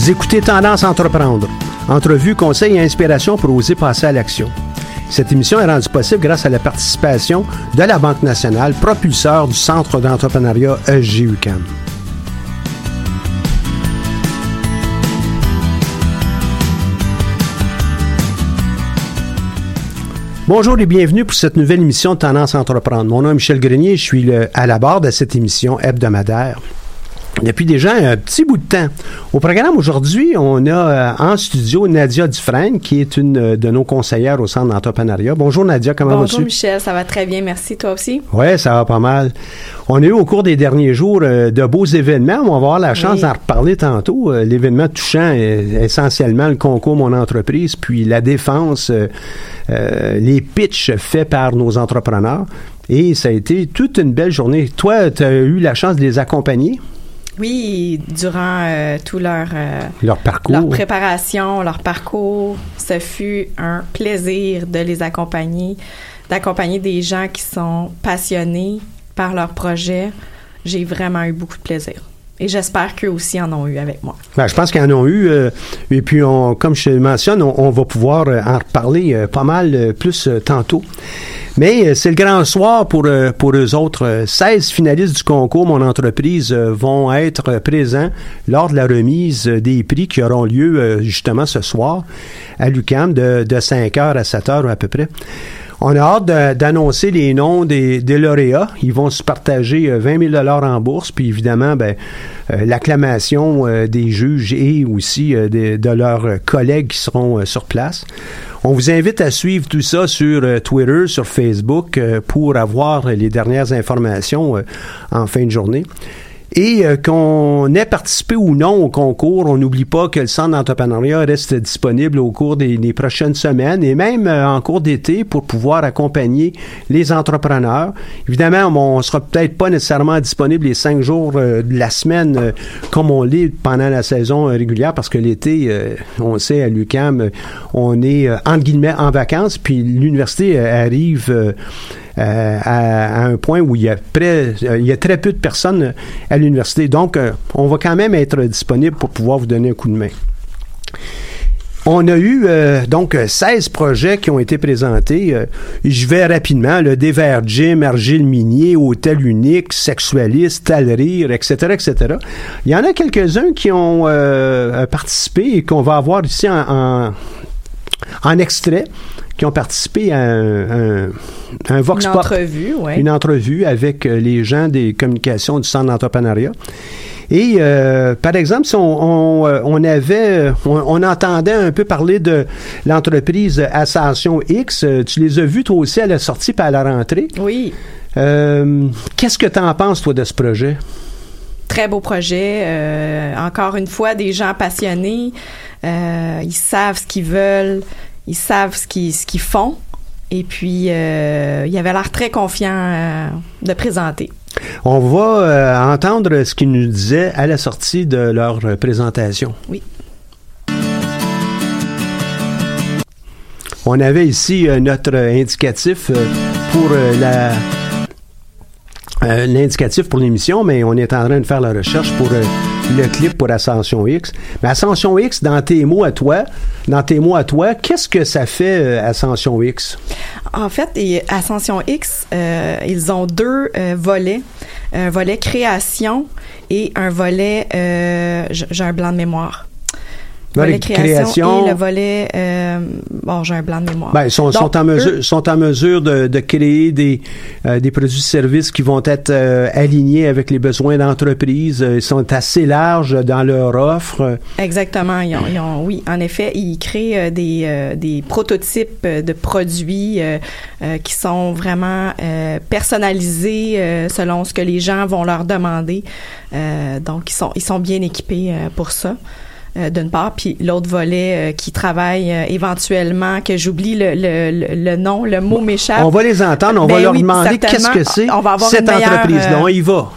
Vous écoutez Tendance Entreprendre. Entrevue, conseils et inspiration pour oser passer à l'action. Cette émission est rendue possible grâce à la participation de la Banque nationale, propulseur du Centre d'entrepreneuriat ESG-UQAM. Bonjour et bienvenue pour cette nouvelle émission de Tendance Entreprendre. Mon nom est Michel Grenier, je suis le- à la barre de cette émission hebdomadaire depuis déjà un petit bout de temps. Au programme aujourd'hui, on a euh, en studio Nadia Dufresne, qui est une euh, de nos conseillères au Centre d'entrepreneuriat. Bonjour Nadia, comment Bonjour vas-tu? Michel, ça va très bien, merci. Toi aussi? Oui, ça va pas mal. On a eu au cours des derniers jours euh, de beaux événements. On va avoir la chance Oui. d'en reparler tantôt. L'événement touchant essentiellement le concours Mon entreprise, puis la défense, les pitchs faits par nos entrepreneurs. Et ça a été toute une belle journée. Toi, tu as eu la chance de les accompagner, Oui, durant euh, tout leur, euh, leur parcours. leur préparation, leur parcours, ce fut un plaisir de les accompagner, d'accompagner des gens qui sont passionnés par leur projet. J'ai vraiment eu beaucoup de plaisir. Et j'espère qu'eux aussi en ont eu avec moi. Ben, je pense qu'ils en ont eu. euh, et puis, on, comme je te mentionne, on, on va pouvoir euh, en reparler euh, pas mal euh, plus tantôt. Mais euh, c'est le grand soir pour, euh, pour eux autres. Euh, 16 finalistes du concours Mon entreprise euh, vont être présents lors de la remise des prix qui auront lieu justement ce soir à l'UCAM de, de 5h à 7h à peu près. On a hâte d'annoncer les noms des, lauréats. Ils vont se partager euh, 20 000 en bourse, puis évidemment, ben, euh, l'acclamation euh, des juges et aussi euh, de, leurs euh, collègues qui seront euh, sur place. On vous invite à suivre tout ça sur euh, Twitter, sur Facebook, euh, pour avoir les dernières informations euh, en fin de journée. Et euh, qu'on ait participé ou non au concours, on n'oublie pas que le centre d'entrepreneuriat reste disponible au cours des, prochaines semaines et même euh, en cours d'été pour pouvoir accompagner les entrepreneurs. Évidemment, on ne sera peut-être pas nécessairement disponible les cinq jours euh, de la semaine euh, comme on l'est pendant la saison régulière parce que l'été, on sait, à l'UCAM, on est entre guillemets en vacances, puis l'université arrive euh, à, un point où il y a près, euh, il y a très peu de personnes à l'université. Donc, euh, on va quand même être disponible pour pouvoir vous donner un coup de main. On a eu donc 16 projets qui ont été présentés. Je vais rapidement. Le Dévers Gym, Argile Minier, Hôtel Unique, Sexualiste, Talerir, etc., etc. Il y en a quelques-uns qui ont participé et qu'on va avoir ici en extrait qui ont participé à un, un, un Vox Une Pop. entrevue, ouais. Une entrevue avec euh, les gens des communications du Centre d'entrepreneuriat. Et euh, par exemple, si on, on, euh, on avait, on, on entendait un peu parler de l'entreprise Ascension X, tu les as vus toi aussi à la sortie puis à la rentrée. Oui. Euh, Qu'est-ce que tu en penses toi de ce projet? Très beau projet. Euh, encore une fois, des gens passionnés. Ils savent ce qu'ils veulent. Ils savent ce qu'ils ce qu'ils font. Et puis, euh, il avait l'air très confiant euh, de présenter. On va euh, entendre ce qu'ils nous disaient à la sortie de leur présentation. Oui. On avait ici euh, notre indicatif pour la l'indicatif pour l'émission, mais on est en train de faire la recherche pour le clip pour Ascension X. Mais Ascension X, dans tes mots à toi, dans tes mots à toi, qu'est-ce que ça fait euh, Ascension X? En fait, et Ascension X, euh, ils ont deux euh, volets. Un volet création et un volet, euh, j'ai un blanc de mémoire. Volet Volet création, création. et le volet, euh, bon, j'ai un blanc de mémoire. Ben, ils sont, Donc, sont en eux- mesure, sont en mesure de, de créer des, euh, des produits-services qui vont être euh, alignés avec les besoins d'entreprise. Ils sont assez larges dans leur offre. Exactement. Ils ont, ils ont- oui, en effet, ils créent euh, des, euh, des prototypes de produits euh, euh, qui sont vraiment euh, personnalisés euh, selon ce que les gens vont leur demander. Euh, donc, ils sont, ils sont bien équipés euh, pour ça. Euh, d'une part, puis l'autre volet euh, qui travaille euh, éventuellement, que j'oublie le, le, le, le nom, le mot m'échappe. On va les entendre, on va Ben leur demander qu'est-ce que c'est cette entreprise-là. euh, On y va.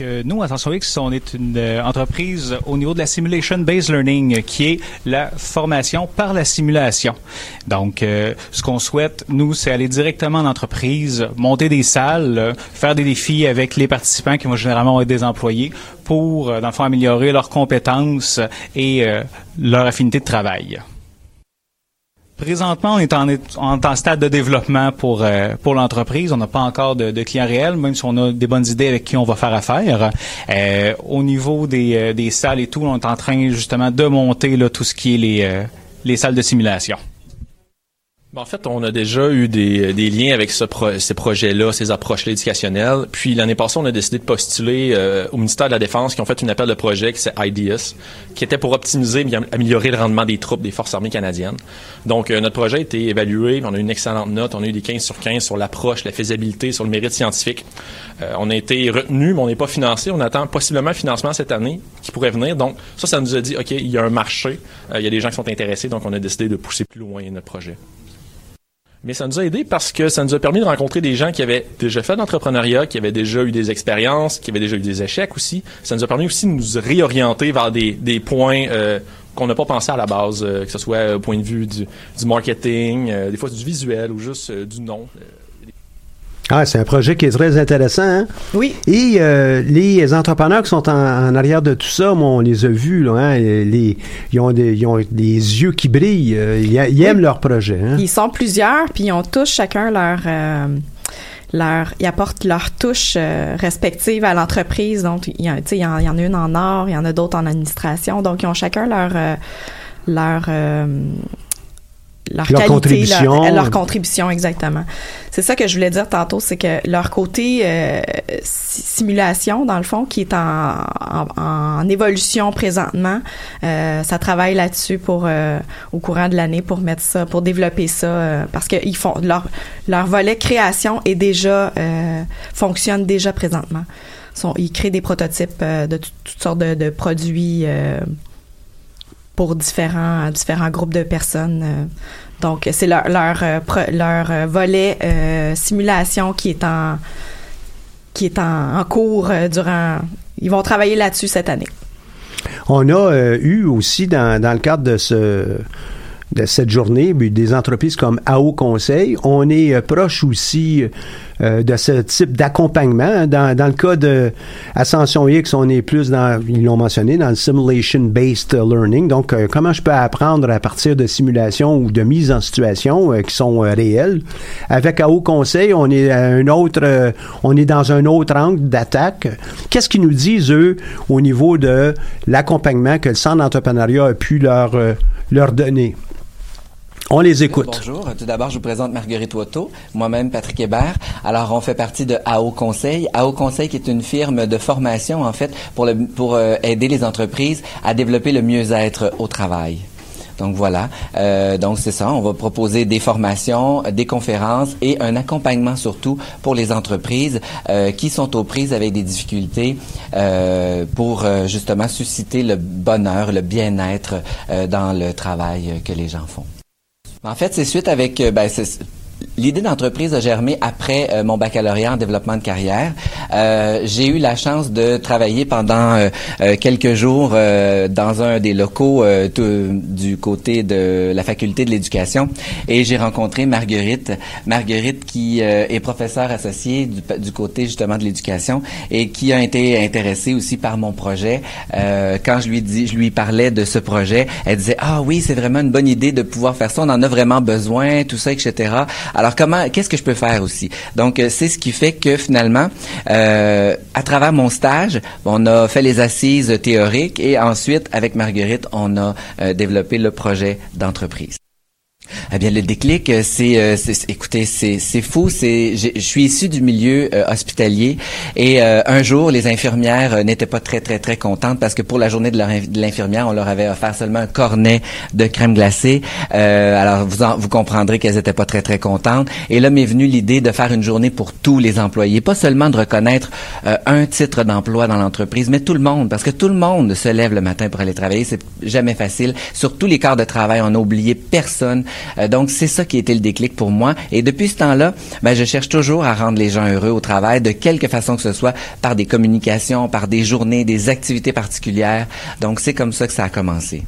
Nous, Attention on est une euh, entreprise au niveau de la Simulation Based Learning, euh, qui est la formation par la simulation. Donc, euh, ce qu'on souhaite, nous, c'est aller directement en entreprise, monter des salles, faire des défis avec les participants qui vont généralement être des employés pour, dans le fond, améliorer leurs compétences et leur affinité de travail. Présentement, on est en, en, en stade de développement pour euh, pour l'entreprise. On n'a pas encore de, de clients réels, même si on a des bonnes idées avec qui on va faire affaire. Euh, au niveau des, euh, des salles et tout, on est en train justement de monter là, tout ce qui est les, les salles de simulation. Ben, en fait, on a déjà eu des, des liens avec ces projets-là, ces approches-là éducationnelles. Puis l'année passée, on a décidé de postuler euh, au ministère de la Défense qui ont fait une appel de projet qui c'est IDS, qui était pour optimiser et améliorer le rendement des troupes des Forces armées canadiennes. Donc, euh, notre projet a été évalué, on a eu une excellente note, on a eu des 15 sur 15 sur l'approche, la faisabilité, sur le mérite scientifique. Euh, on a été retenu, mais on n'est pas financé. On attend possiblement un financement cette année qui pourrait venir. Donc, ça, ça nous a dit, OK, il y a un marché, euh, il y a des gens qui sont intéressés, donc on a décidé de pousser plus loin notre projet. Mais ça nous a aidé parce que ça nous a permis de rencontrer des gens qui avaient déjà fait de l'entrepreneuriat, qui avaient déjà eu des expériences, qui avaient déjà eu des échecs aussi. Ça nous a permis aussi de nous réorienter vers des, des points euh, qu'on n'a pas pensé à la base, euh, que ce soit au point de vue du, du marketing, euh, des fois du visuel ou juste euh, du nom. Ah, c'est un projet qui est très intéressant. Hein? Oui. Et euh, les entrepreneurs qui sont en, en, arrière de tout ça, on les a vus, là, hein, les, ils, ont des, ils ont des yeux qui brillent. euh, Ils, aiment leur projet. Hein? Ils sont plusieurs, puis ils ont tous chacun leur euh, leur ils apportent leur touche euh, respective à l'entreprise. Donc il y, a, tu sais, il y en il y en a une en art, il y en a d'autres en administration. Donc ils ont chacun leur euh, leur euh, leur, Leur qualité, contribution. leur, leur contribution exactement. C'est ça que je voulais dire tantôt, c'est que leur côté euh, si- simulation dans le fond qui est en, en, en évolution présentement, euh, ça travaille là-dessus pour euh, au courant de l'année pour mettre ça, pour développer ça, euh, parce que ils font leur leur volet création est déjà euh, fonctionne déjà présentement. Sont, ils créent des prototypes euh, de tout- toutes sortes de, de produits. Pour différents différents groupes de personnes. euh. Donc c'est leur leur euh, leur euh, volet simulation qui est en qui est en, cours durant. Ils vont travailler là-dessus cette année. On a eu aussi dans, dans le cadre de ce de cette journée, des entreprises comme AO Conseil. On est proche aussi euh, de ce type d'accompagnement. Dans, dans le cas de Ascension X, on est plus dans, ils l'ont mentionné, dans le simulation-based learning. Donc, euh, comment je peux apprendre à partir de simulations ou de mises en situation qui sont réelles? Avec AO Conseil, on est à un autre, on est dans un autre angle d'attaque. Qu'est-ce qu'ils nous disent, eux, au niveau de l'accompagnement que le Centre d'entrepreneuriat a pu leur, leur donner? On les écoute. Bonjour. Tout d'abord, je vous présente Marguerite Watteau, moi-même Patrick Hébert. Alors, on fait partie de AO Conseil. AO Conseil qui est une firme de formation, en fait, pour, euh, aider les entreprises à développer le mieux-être au travail. Donc voilà, euh, donc c'est ça. On va proposer des formations, des conférences et un accompagnement surtout pour les entreprises euh, qui sont aux prises avec des difficultés euh, pour euh, justement susciter le bonheur, le bien-être euh, dans le travail que les gens font. En fait, c'est suite avec, euh, ben, L'idée d'entreprise a germé après euh, mon baccalauréat en développement de carrière. Euh, j'ai eu la chance de travailler pendant euh, euh quelques jours euh, dans un des locaux du côté de la faculté de l'éducation et j'ai rencontré Marguerite, Marguerite qui est professeure associée du, du, côté justement de l'éducation et qui a été intéressée aussi par mon projet. quand je lui dis, je lui parlais de ce projet, elle disait ah oui c'est vraiment une bonne idée de pouvoir faire ça, on en a vraiment besoin, tout ça etc. Alors comment, qu'est-ce que je peux faire aussi? Donc euh, c'est ce qui fait que finalement, euh, à travers mon stage, on a fait les assises théoriques et ensuite avec Marguerite, on a euh, développé le projet d'entreprise. Eh bien, le déclic, euh, c'est, euh, écoutez, c'est, c'est fou. C'est, je suis issu du milieu euh, hospitalier et un jour, les infirmières n'étaient pas très, très, très contentes parce que pour la journée de, l'infirmière, on leur avait offert seulement un cornet de crème glacée. alors, vous, vous comprendrez qu'elles étaient pas très, très contentes. Et là m'est venue l'idée de faire une journée pour tous les employés, pas seulement de reconnaître un titre d'emploi dans l'entreprise, mais tout le monde, parce que tout le monde se lève le matin pour aller travailler. C'est jamais facile. Sur tous les quarts de travail, on a oublié personne. Euh, donc, c'est ça qui a été le déclic pour moi. Et depuis ce temps-là, ben, je cherche toujours à rendre les gens heureux au travail, de quelque façon que ce soit, par des communications, par des journées, des activités particulières. Donc, c'est comme ça que ça a commencé.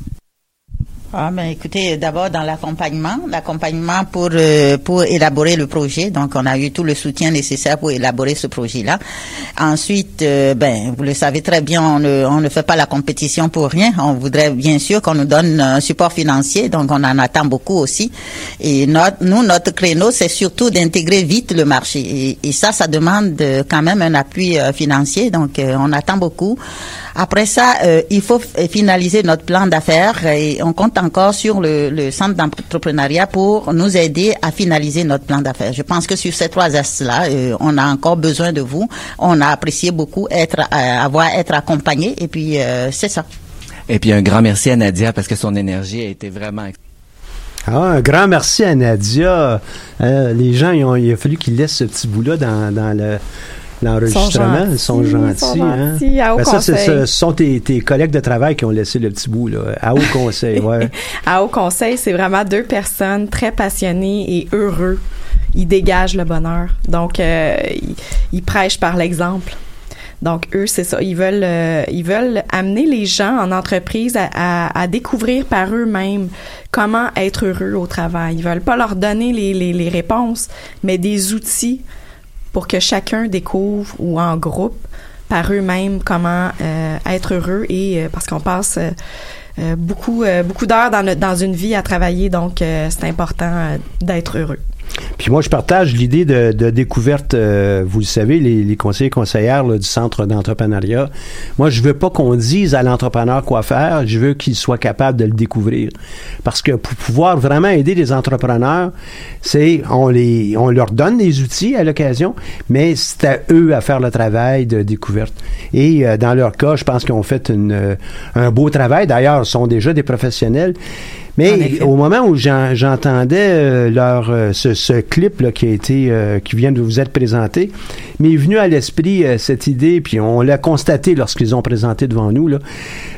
Ah, mais écoutez, d'abord dans l'accompagnement, l'accompagnement pour euh, pour élaborer le projet. Donc, on a eu tout le soutien nécessaire pour élaborer ce projet-là. Ensuite, euh, ben, vous le savez très bien, on ne, on ne fait pas la compétition pour rien. On voudrait bien sûr qu'on nous donne un support financier, donc on en attend beaucoup aussi. Et notre, nous, notre créneau, c'est surtout d'intégrer vite le marché. Et, ça, ça demande quand même un appui euh, financier. Donc, on attend beaucoup. Après ça, il faut finaliser notre plan d'affaires et on compte encore sur le, le centre d'entrepreneuriat pour nous aider à finaliser notre plan d'affaires. Je pense que sur ces trois axes-là, euh, on a encore besoin de vous. On a apprécié beaucoup être, euh, avoir être accompagné et puis euh, c'est ça. Et puis un grand merci à Nadia parce que son énergie a été vraiment ah, un grand merci à Nadia. les gens, ont, il a fallu qu'ils laissent ce petit bout-là dans, dans le, l'enregistrement. Ils sont gentils. Sont gentils hein? ben ça, ce sont tes, tes, collègues de travail qui ont laissé le petit bout, là. À haut conseil, ouais. à haut conseil, c'est vraiment deux personnes très passionnées et heureux. Ils dégagent le bonheur. Donc, euh, ils, prêchent par l'exemple. Donc eux, c'est ça. Ils veulent, euh, ils veulent amener les gens en entreprise à, à, à découvrir par eux-mêmes comment être heureux au travail. Ils veulent pas leur donner les, les, les réponses, mais des outils pour que chacun découvre ou en groupe par eux-mêmes comment euh, être heureux et euh, parce qu'on passe euh, beaucoup beaucoup d'heures dans, dans une vie à travailler donc c'est important d'être heureux. Puis moi, je partage l'idée de, de, découverte. Euh, vous le savez, les, les conseillers conseillères là, du centre d'entrepreneuriat. Moi, je veux pas qu'on dise à l'entrepreneur quoi faire. Je veux qu'il soit capable de le découvrir. Parce que pour pouvoir vraiment aider les entrepreneurs, c'est on les on leur donne des outils à l'occasion, mais c'est à eux à faire le travail de découverte. Et euh, dans leur cas, je pense qu'ils ont fait une, euh, un beau travail. D'ailleurs, ils sont déjà des professionnels. Mais au moment où j'entendais euh, leur euh, ce, clip là, qui a été euh, qui vient de vous être présenté, m'est venu à l'esprit cette idée, puis on l'a constaté lorsqu'ils ont présenté devant nous là,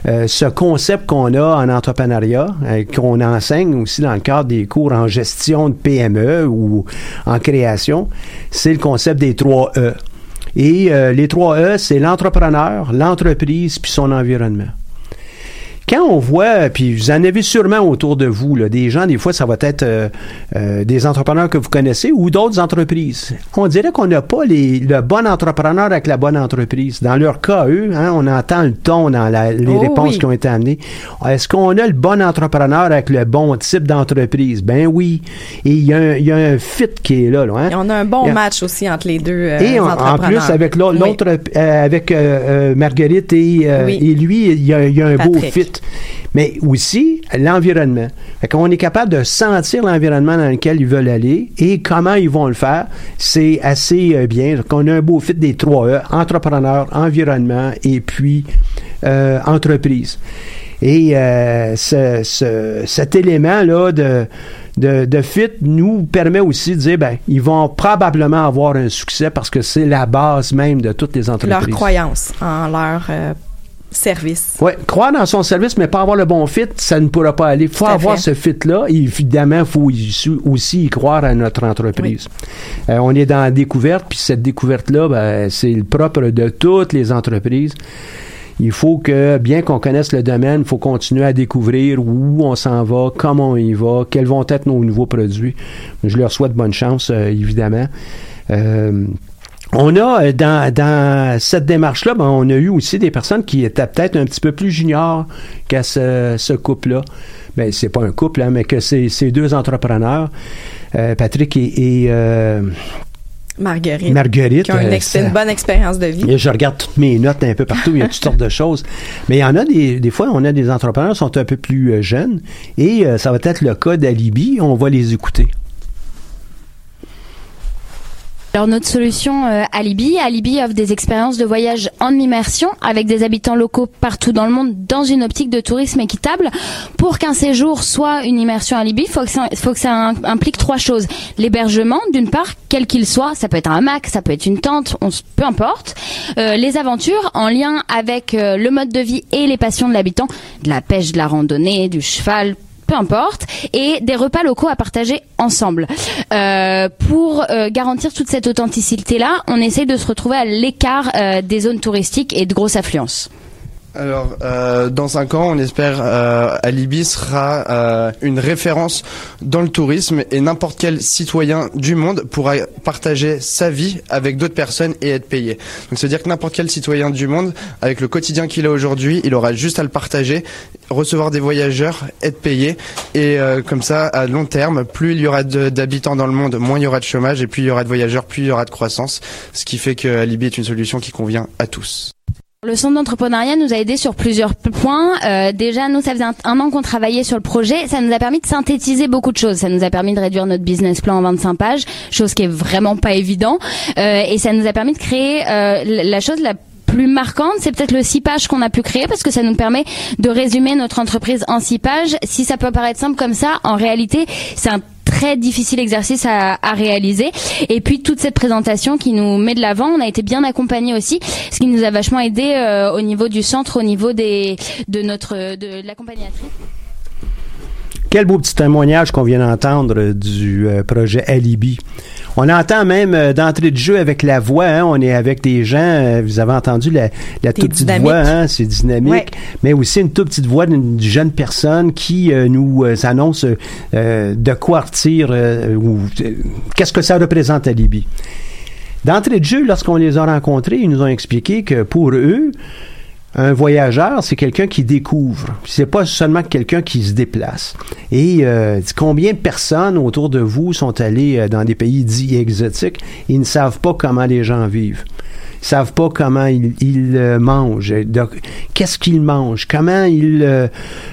ce concept qu'on a en entrepreneuriat, qu'on enseigne aussi dans le cadre des cours en gestion de PME ou en création, c'est le concept des trois E. Et les trois E, c'est l'entrepreneur, l'entreprise puis son environnement. Quand on voit, puis vous en avez sûrement autour de vous, là, des gens, des fois, ça va être euh, euh, des entrepreneurs que vous connaissez ou d'autres entreprises. On dirait qu'on n'a pas les, le bon entrepreneur avec la bonne entreprise. Dans leur cas, eux, hein, on entend le ton dans la- les Oh réponses oui. qui ont été amenées. Est-ce qu'on a le bon entrepreneur avec le bon type d'entreprise? Ben oui. Et il y, a un- il y a un fit qui est là. là, hein? Et on a un bon a- match aussi entre les deux euh, et en, plus, avec Oui. l'autre, euh, avec euh, euh, Marguerite et, euh, Oui. et lui, il y a, y a un beau Patrick. Mais aussi, l'environnement. Qu'on est capable de sentir l'environnement dans lequel ils veulent aller et comment ils vont le faire. C'est assez euh, bien. qu'on a un beau fit des trois E, entrepreneur, environnement et puis euh, entreprise. Et euh, ce- ce- cet élément-là de, de, de fit nous permet aussi de dire, ben, ils vont probablement avoir un succès parce que c'est la base même de toutes les leur entreprises. croyance en leur euh, service. Oui, croire dans son service, mais pas avoir le bon fit, ça ne pourra pas aller. Il faut avoir fait. ce fit-là. Et Évidemment, il faut aussi y croire à notre entreprise. Euh, on est dans la découverte, puis cette découverte-là, ben, c'est le propre de toutes les entreprises. Il faut que, bien qu'on connaisse le domaine, il faut continuer à découvrir où on s'en va, comment on y va, quels vont être nos nouveaux produits. Je leur souhaite bonne chance, euh, évidemment. Euh, on a euh, dans, dans cette démarche-là, ben, on a eu aussi des personnes qui étaient peut-être un petit peu plus juniors qu'à ce, ce couple-là. Ben, c'est pas un couple, hein, mais que c'est ces deux entrepreneurs, euh, Patrick et, et, euh, Marguerite. Marguerite, Qui ont une, euh, une bonne expérience de vie. et je regarde toutes mes notes un peu partout, il y a toutes sortes de choses. Mais il y en a des, des fois, on a des entrepreneurs qui sont un peu plus euh, jeunes et euh, ça va être le cas d'Alibi. On va les écouter. Alors notre solution euh, Alibi, Alibi offre des expériences de voyage en immersion avec des habitants locaux partout dans le monde dans une optique de tourisme équitable. Pour qu'un séjour soit une immersion Alibi, il faut que ça, faut que ça im- implique trois choses. L'hébergement, d'une part, quel qu'il soit, ça peut être un hamac, ça peut être une tente, on, peu importe. Euh, les aventures en lien avec euh, le mode de vie et les passions de l'habitant, de la pêche, de la randonnée, du cheval, peu importe, et des repas locaux à partager ensemble. Euh, pour euh, garantir toute cette authenticité-là, on essaye de se retrouver à l'écart euh, des zones touristiques et de grosses affluences. Alors, euh, dans cinq ans, on espère euh, Alibi sera euh, une référence dans le tourisme et n'importe quel citoyen du monde pourra partager sa vie avec d'autres personnes et être payé. Donc, c'est-à-dire que n'importe quel citoyen du monde, avec le quotidien qu'il a aujourd'hui, il aura juste à le partager, recevoir des voyageurs, être payé et euh, comme ça, à long terme, plus il y aura d'habitants dans le monde, moins il y aura de chômage et plus il y aura de voyageurs, plus il y aura de croissance. Ce qui fait que Alibi est une solution qui convient à tous. Le centre d'entrepreneuriat nous a aidés sur plusieurs points. Euh, déjà, nous, ça faisait un, an qu'on travaillait sur le projet. Ça nous a permis de synthétiser beaucoup de choses. Ça nous a permis de réduire notre business plan en 25 pages, chose qui est vraiment pas évident. Euh, et ça nous a permis de créer euh, la chose la plus marquante, c'est peut-être le 6 pages qu'on a pu créer parce que ça nous permet de résumer notre entreprise en 6 pages. Si ça peut paraître simple comme ça, en réalité, c'est un très difficile exercice à, à réaliser. Et puis toute cette présentation qui nous met de l'avant, on a été bien accompagné aussi, ce qui nous a vachement aidé euh, au niveau du centre, au niveau des de notre de l'accompagnatrice. Quel beau petit témoignage qu'on vient d'entendre du euh, projet Alibi. On entend même euh, d'entrée de jeu avec la voix, hein, on est avec des gens, euh, vous avez entendu la, la toute petite dynamique. voix, hein, c'est dynamique, Ouais. mais aussi une toute petite voix d'une jeune personne qui euh, nous euh, annonce euh, de quoi retire euh, ou qu'est-ce que ça représente Alibi. D'entrée de jeu, lorsqu'on les a rencontrés, ils nous ont expliqué que pour eux, un voyageur, c'est quelqu'un qui découvre. C'est pas seulement quelqu'un qui se déplace. Et euh, combien de personnes autour de vous sont allées euh, dans des pays dits exotiques et ne savent pas comment les gens vivent? Ils savent pas comment ils, ils, euh, mangent, qu'est-ce qu'ils mangent, comment ils euh,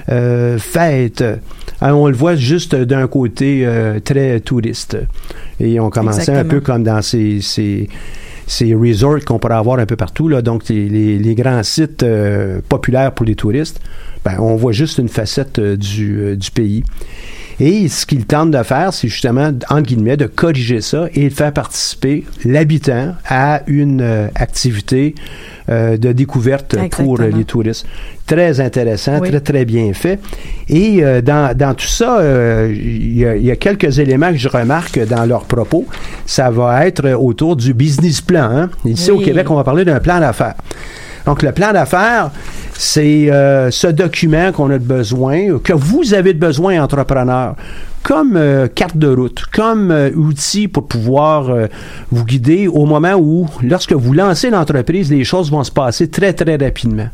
euh, fêtent? On le voit juste d'un côté euh, très touriste. Et on commençait un peu comme dans ces, ces, ces resorts qu'on pourrait avoir un peu partout, là, donc les, grands sites euh, populaires pour les touristes, ben, on voit juste une facette euh, du, euh, du pays. Et ce qu'ils tentent de faire, c'est justement, entre guillemets, de corriger ça et de faire participer l'habitant à une euh, activité euh, de découverte pour euh, les touristes. Très intéressant, Oui. très, très bien fait. Et euh, dans, dans tout ça, euh, il y, y a quelques éléments que je remarque dans leurs propos. Ça va être autour du business plan. hein. Ici, au. Québec, on va parler d'un plan d'affaires. Donc, le plan d'affaires, c'est euh, ce document qu'on a de besoin, que vous avez de besoin, entrepreneur, comme euh, carte de route, comme euh, outil pour pouvoir euh, vous guider au moment où, lorsque vous lancez l'entreprise, les choses vont se passer très, très rapidement.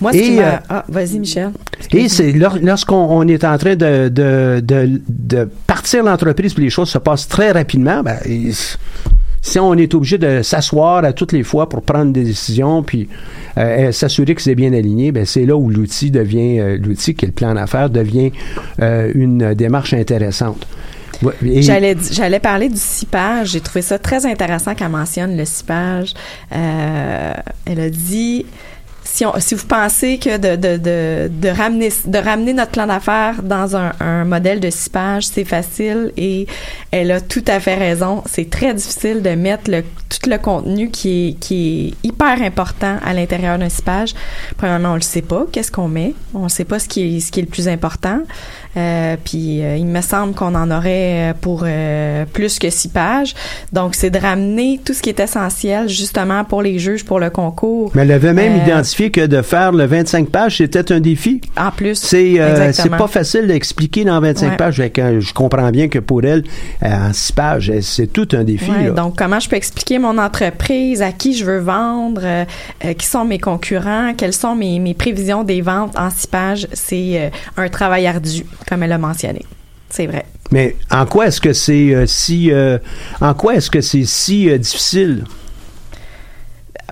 Moi, ce Et, qui m'a- euh, Ah, vas-y, Michel. Et c'est lor- lorsqu'on on est en train de, de, de, de partir l'entreprise, les choses se passent très rapidement, ben, si on est obligé de s'asseoir à toutes les fois pour prendre des décisions, puis euh, s'assurer que c'est bien aligné, ben, c'est là où l'outil devient, euh, l'outil qui est le plan d'affaires, devient euh, une démarche intéressante. J'allais j'allais parler du cipage. J'ai trouvé ça très intéressant qu'elle mentionne le cipage. Euh, elle a dit si, on, si vous pensez que de, de, de, de ramener de ramener notre plan d'affaires dans un, un modèle de cipage, c'est facile et elle a tout à fait raison. C'est très difficile de mettre le, tout le contenu qui est, qui est hyper important à l'intérieur d'un cipage. Premièrement, on le sait pas. Qu'est-ce qu'on met On ne sait pas ce qui est ce qui est le plus important. Euh, puis euh, il me semble qu'on en aurait euh, pour euh, plus que six pages. Donc c'est de ramener tout ce qui est essentiel justement pour les juges pour le concours. mais elle avait même Euh, identifié que de faire le 25 pages, c'était un défi. En plus, C'est euh, c'est pas facile d'expliquer dans 25 Ouais. pages. Je comprends bien que pour elle, en 6 pages, c'est tout un défi. Ouais, là. donc, comment je peux expliquer mon entreprise, à qui je veux vendre, qui sont mes concurrents, quelles sont mes, mes prévisions des ventes en six pages, c'est euh, un travail ardu, comme elle a mentionné. C'est vrai. Mais en quoi est-ce que c'est euh, si euh, en quoi est-ce que c'est si euh, difficile?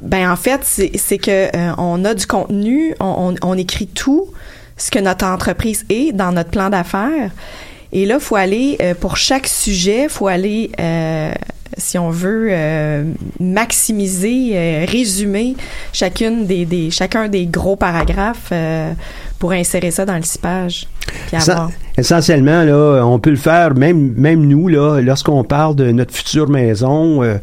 Ben en fait, c'est que on a du contenu, on, on, on écrit tout ce que notre entreprise est dans notre plan d'affaires. Et là, faut aller pour chaque sujet, faut aller, si on veut, euh, maximiser, euh, résumer chacune des, des chacun des gros paragraphes euh, pour insérer ça dans le cipage. Avoir. Essentiellement, là, on peut le faire, même, même nous, là, lorsqu'on parle de notre future maison, euh,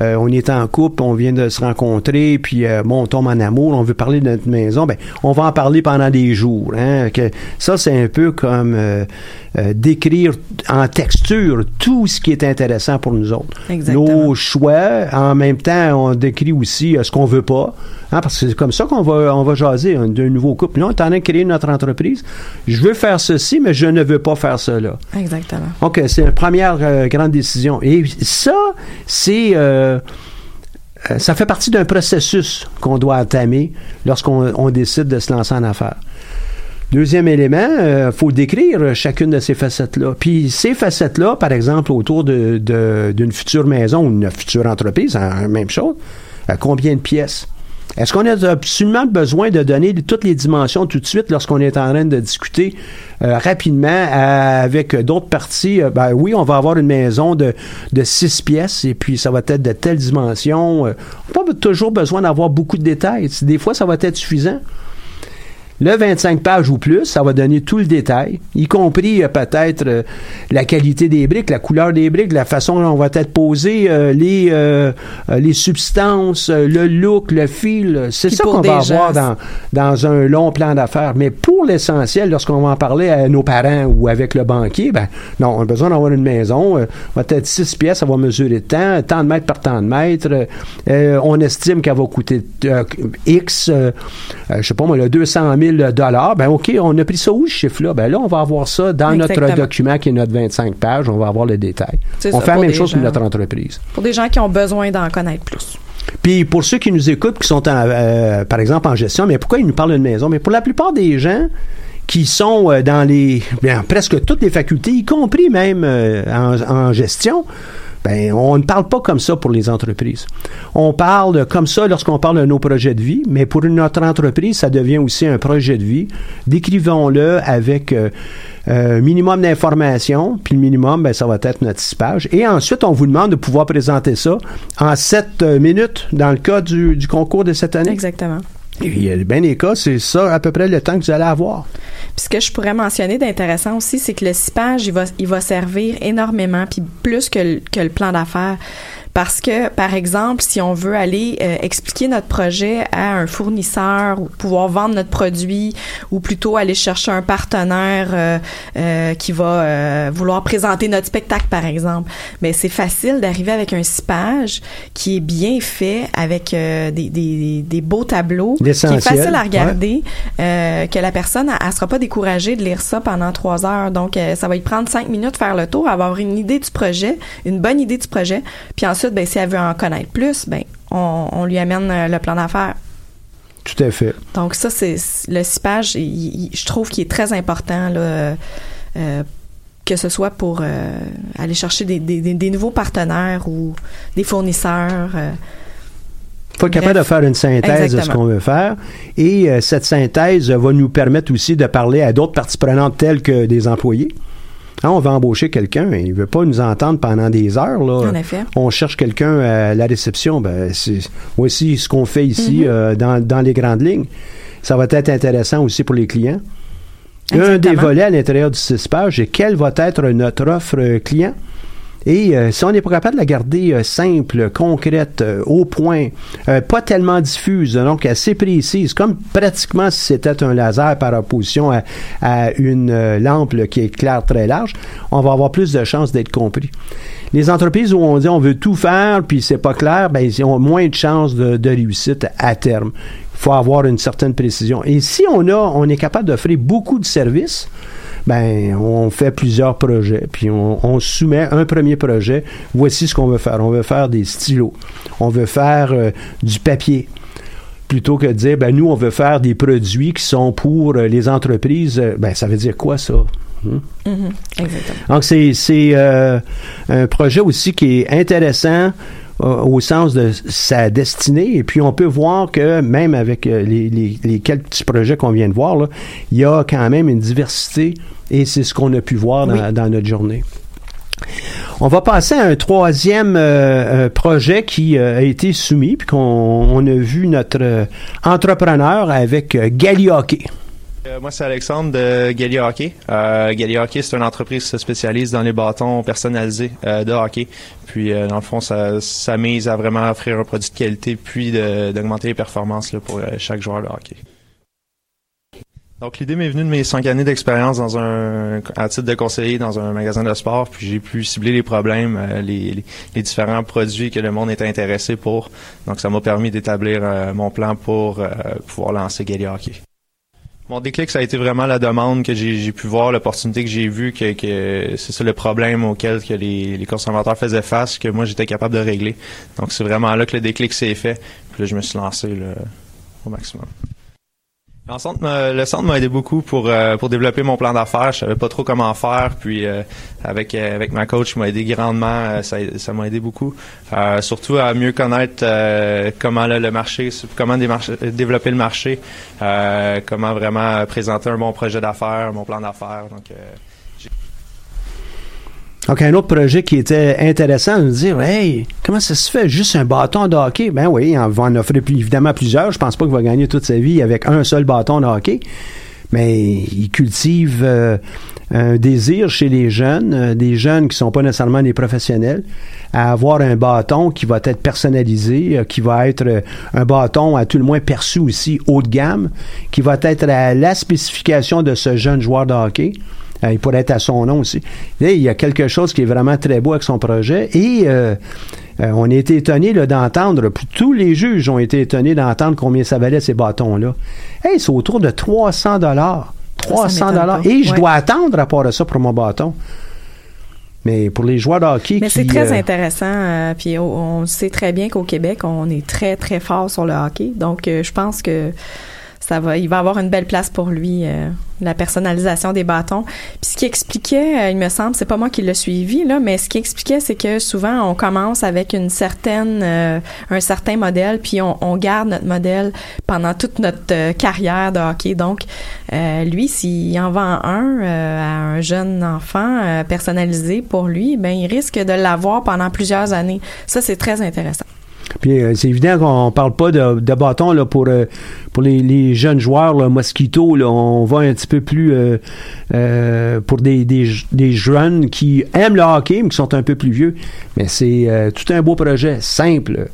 euh, on est en couple, on vient de se rencontrer, puis euh, bon, on tombe en amour, on veut parler de notre maison, ben, on va en parler pendant des jours. Hein, que ça, c'est un peu comme décrire en texture tout ce qui est intéressant pour nous autres. Exactement. Nos choix, en même temps, on décrit aussi ce qu'on veut pas, hein, parce que c'est comme ça qu'on va, on va jaser hein, d'un nouveau couple. Là, on est en train de créer notre entreprise. Je veux faire ceci, mais je ne veux pas faire cela. Exactement. OK, c'est la première euh, grande décision. Et ça, c'est... euh, euh, ça fait partie d'un processus qu'on doit entamer lorsqu'on on décide de se lancer en affaires. Deuxième élément, il faut décrire chacune de ces facettes-là. Puis ces facettes-là, par exemple, autour de- de- d'une future maison ou d'une future entreprise, hein, même chose, combien de pièces? Est-ce qu'on a absolument besoin de donner toutes les dimensions tout de suite lorsqu'on est en train de discuter euh, rapidement euh, avec d'autres parties? Euh, ben oui, on va avoir une maison de, de six pièces et puis ça va être de telle dimension. Euh, on n'a pas toujours besoin d'avoir beaucoup de détails. Des fois, ça va être suffisant. Le 25 pages ou plus, ça va donner tout le détail, y compris euh, peut-être euh, la qualité des briques, la couleur des briques, la façon dont on va être posé, euh, les, les substances, le look, le fil. C'est ça qu'on va avoir dans, dans un long plan d'affaires. Mais pour l'essentiel, lorsqu'on va en parler à nos parents ou avec le banquier, ben non, on a besoin d'avoir une maison. va être six pièces, ça va mesurer tant, tant de mètres par tant de mètres. on estime qu'elle va coûter X, je sais pas moi, le 200 000 dollars. Ben OK, on a pris ça où ce chiffre-là? Ben là, on va avoir ça dans Exactement. notre document qui est notre 25 pages. On va avoir le détail. C'est On ça, fait la même chose pour notre entreprise. Pour des gens qui ont besoin d'en connaître plus. Puis pour ceux qui nous écoutent, qui sont en, euh, par exemple en gestion, mais pourquoi ils nous parlent d'une maison? Mais pour la plupart des gens qui sont euh, dans les bien, presque toutes les facultés, y compris même euh, en, en gestion, ben, on ne parle pas comme ça pour les entreprises. On parle comme ça lorsqu'on parle de nos projets de vie, mais pour notre entreprise, ça devient aussi un projet de vie. Décrivons-le avec euh, euh, minimum d'informations, puis le minimum, ben, ça va être notre six pages. Et ensuite, on vous demande de pouvoir présenter ça en sept euh, minutes dans le cas du, du concours de cette année. Exactement. Et il y a bien des cas, c'est ça à peu près le temps que vous allez avoir. Puis ce que je pourrais mentionner d'intéressant aussi, c'est que le cipage, il va, il va servir énormément, puis plus que le, que le plan d'affaires. Parce que, par exemple, si on veut aller euh, expliquer notre projet à un fournisseur ou pouvoir vendre notre produit ou plutôt aller chercher un partenaire euh, euh, qui va vouloir présenter notre spectacle, par exemple, mais c'est facile d'arriver avec un six pages qui est bien fait avec des, des, des, beaux tableaux, qui est facile à regarder, que la personne, elle, sera pas découragée de lire ça pendant trois heures. Donc, ça va y prendre cinq minutes faire le tour, avoir une idée du projet, une bonne idée du projet, puis ensuite ensuite, ben, si elle veut en connaître plus, ben, on, lui amène euh, le plan d'affaires. Tout à fait. Donc ça, c'est le cipage, je trouve qu'il est très important là, euh, que ce soit pour euh, aller chercher des, nouveaux partenaires ou des fournisseurs. Il faut être capable de faire une synthèse de ce qu'on veut faire. Et cette synthèse va nous permettre aussi de parler à d'autres parties prenantes telles que des employés. Hein, on va embaucher quelqu'un, il veut pas nous entendre pendant des heures. Là. On cherche quelqu'un à la réception. Ben, c'est voici ce qu'on fait ici mm-hmm. euh, dans, dans, les grandes lignes. Ça va être intéressant aussi pour les clients. Un des volets à l'intérieur du six pages, et quelle va être notre offre euh, client? Et euh, si on n'est pas capable de la garder euh, simple, concrète, euh, au point, pas tellement diffuse, donc assez précise, comme pratiquement si c'était un laser par opposition à, une lampe qui éclaire très large, on va avoir plus de chances d'être compris. Les entreprises où on dit on veut tout faire puis c'est pas clair, ben ils ont moins de chances de, de réussite à terme. Il faut avoir une certaine précision. Et si on a, on est capable d'offrir beaucoup de services, ben on fait plusieurs projets, puis on, soumet un premier projet. Voici ce qu'on veut faire. On veut faire des stylos. On veut faire euh, du papier plutôt que de dire ben nous on veut faire des produits qui sont pour euh, les entreprises euh, ben ça veut dire quoi ça? Hmm? mm-hmm. Exactement. donc c'est un projet aussi qui est intéressant au sens de sa destinée. Et puis, on peut voir que même avec euh, les, quelques petits projets qu'on vient de voir, là, il y a quand même une diversité et c'est ce qu'on a pu voir dans, notre journée. On va passer à un troisième euh, euh, projet qui a été soumis, puis qu'on a vu notre entrepreneur avec Gali Hockey. Euh, moi, c'est Alexandre de Gali Hockey. Euh, Hockey, c'est une entreprise qui se spécialise dans les bâtons personnalisés euh, de hockey. Puis, euh, dans le fond, ça, mise à vraiment offrir un produit de qualité, puis d'augmenter les performances pour chaque joueur de hockey. Donc, l'idée m'est venue de mes cinq années d'expérience dans un, à titre de conseiller dans un magasin de sport, puis j'ai pu cibler les problèmes, les, différents produits que le monde était intéressé pour. Donc, ça m'a permis d'établir mon plan pour pouvoir lancer Gali Hockey. Mon déclic, ça a été vraiment la demande que j'ai pu voir, l'opportunité que j'ai vue, que, que c'est ça le problème auquel que les, les, consommateurs faisaient face, que moi j'étais capable de régler. Donc c'est vraiment là que le déclic s'est fait. Puis là, je me suis lancé là, au maximum. Le centre m'a aidé beaucoup pour euh, pour développer mon plan d'affaires. Je savais pas trop comment faire, puis euh, avec euh, avec ma coach m'a aidé grandement. ça ça m'a aidé beaucoup, surtout à mieux connaître comment le marché, comment développer le marché, comment vraiment présenter un bon projet d'affaires, mon plan d'affaires. Donc donc, un autre projet qui était intéressant de dire, hey, comment ça se fait? Juste un bâton de hockey? Ben oui, on va en offrir évidemment plusieurs. Je pense pas qu'il va gagner toute sa vie avec un seul bâton de hockey. Mais il cultive euh, un désir chez les jeunes, euh, des jeunes qui sont pas nécessairement des professionnels, à avoir un bâton qui va être personnalisé, euh, qui va être un bâton à tout le moins perçu aussi haut de gamme, qui va être à la spécification de ce jeune joueur de hockey. Euh, il pourrait être à son nom aussi. il y a quelque chose qui est vraiment très beau avec son projet et euh, euh, on a été étonné d'entendre, tous les juges ont été étonnés d'entendre combien ça valait ces bâtons-là. Hey, c'est autour de 300 dollars. 300 dollars. Et je dois attendre à part de ça pour mon bâton. Mais pour les joueurs de hockey. Mais c'est très intéressant. puis on, sait très bien qu'au Québec, on est très, très fort sur le hockey. Donc, je pense que ça va, il va avoir une belle place pour lui la personnalisation des bâtons. Puis ce qui expliquait, euh, il me semble, c'est pas moi qui l'ai suivi là, mais ce qui expliquait, c'est que souvent on commence avec une certaine, euh, un certain modèle, puis on, on, garde notre modèle pendant toute notre euh, carrière de hockey. Donc, lui, s'il en vend un à un jeune enfant personnalisé pour lui, ben il risque de l'avoir pendant plusieurs années. Ça, c'est très intéressant. Puis euh, c'est évident qu'on parle pas de, de bâton là, pour, euh, pour les, les jeunes joueurs, là, mosquito. Là, on va un petit peu plus euh, euh, pour des, des, des jeunes qui aiment le hockey, mais qui sont un peu plus vieux. Mais c'est euh, tout un beau projet, simple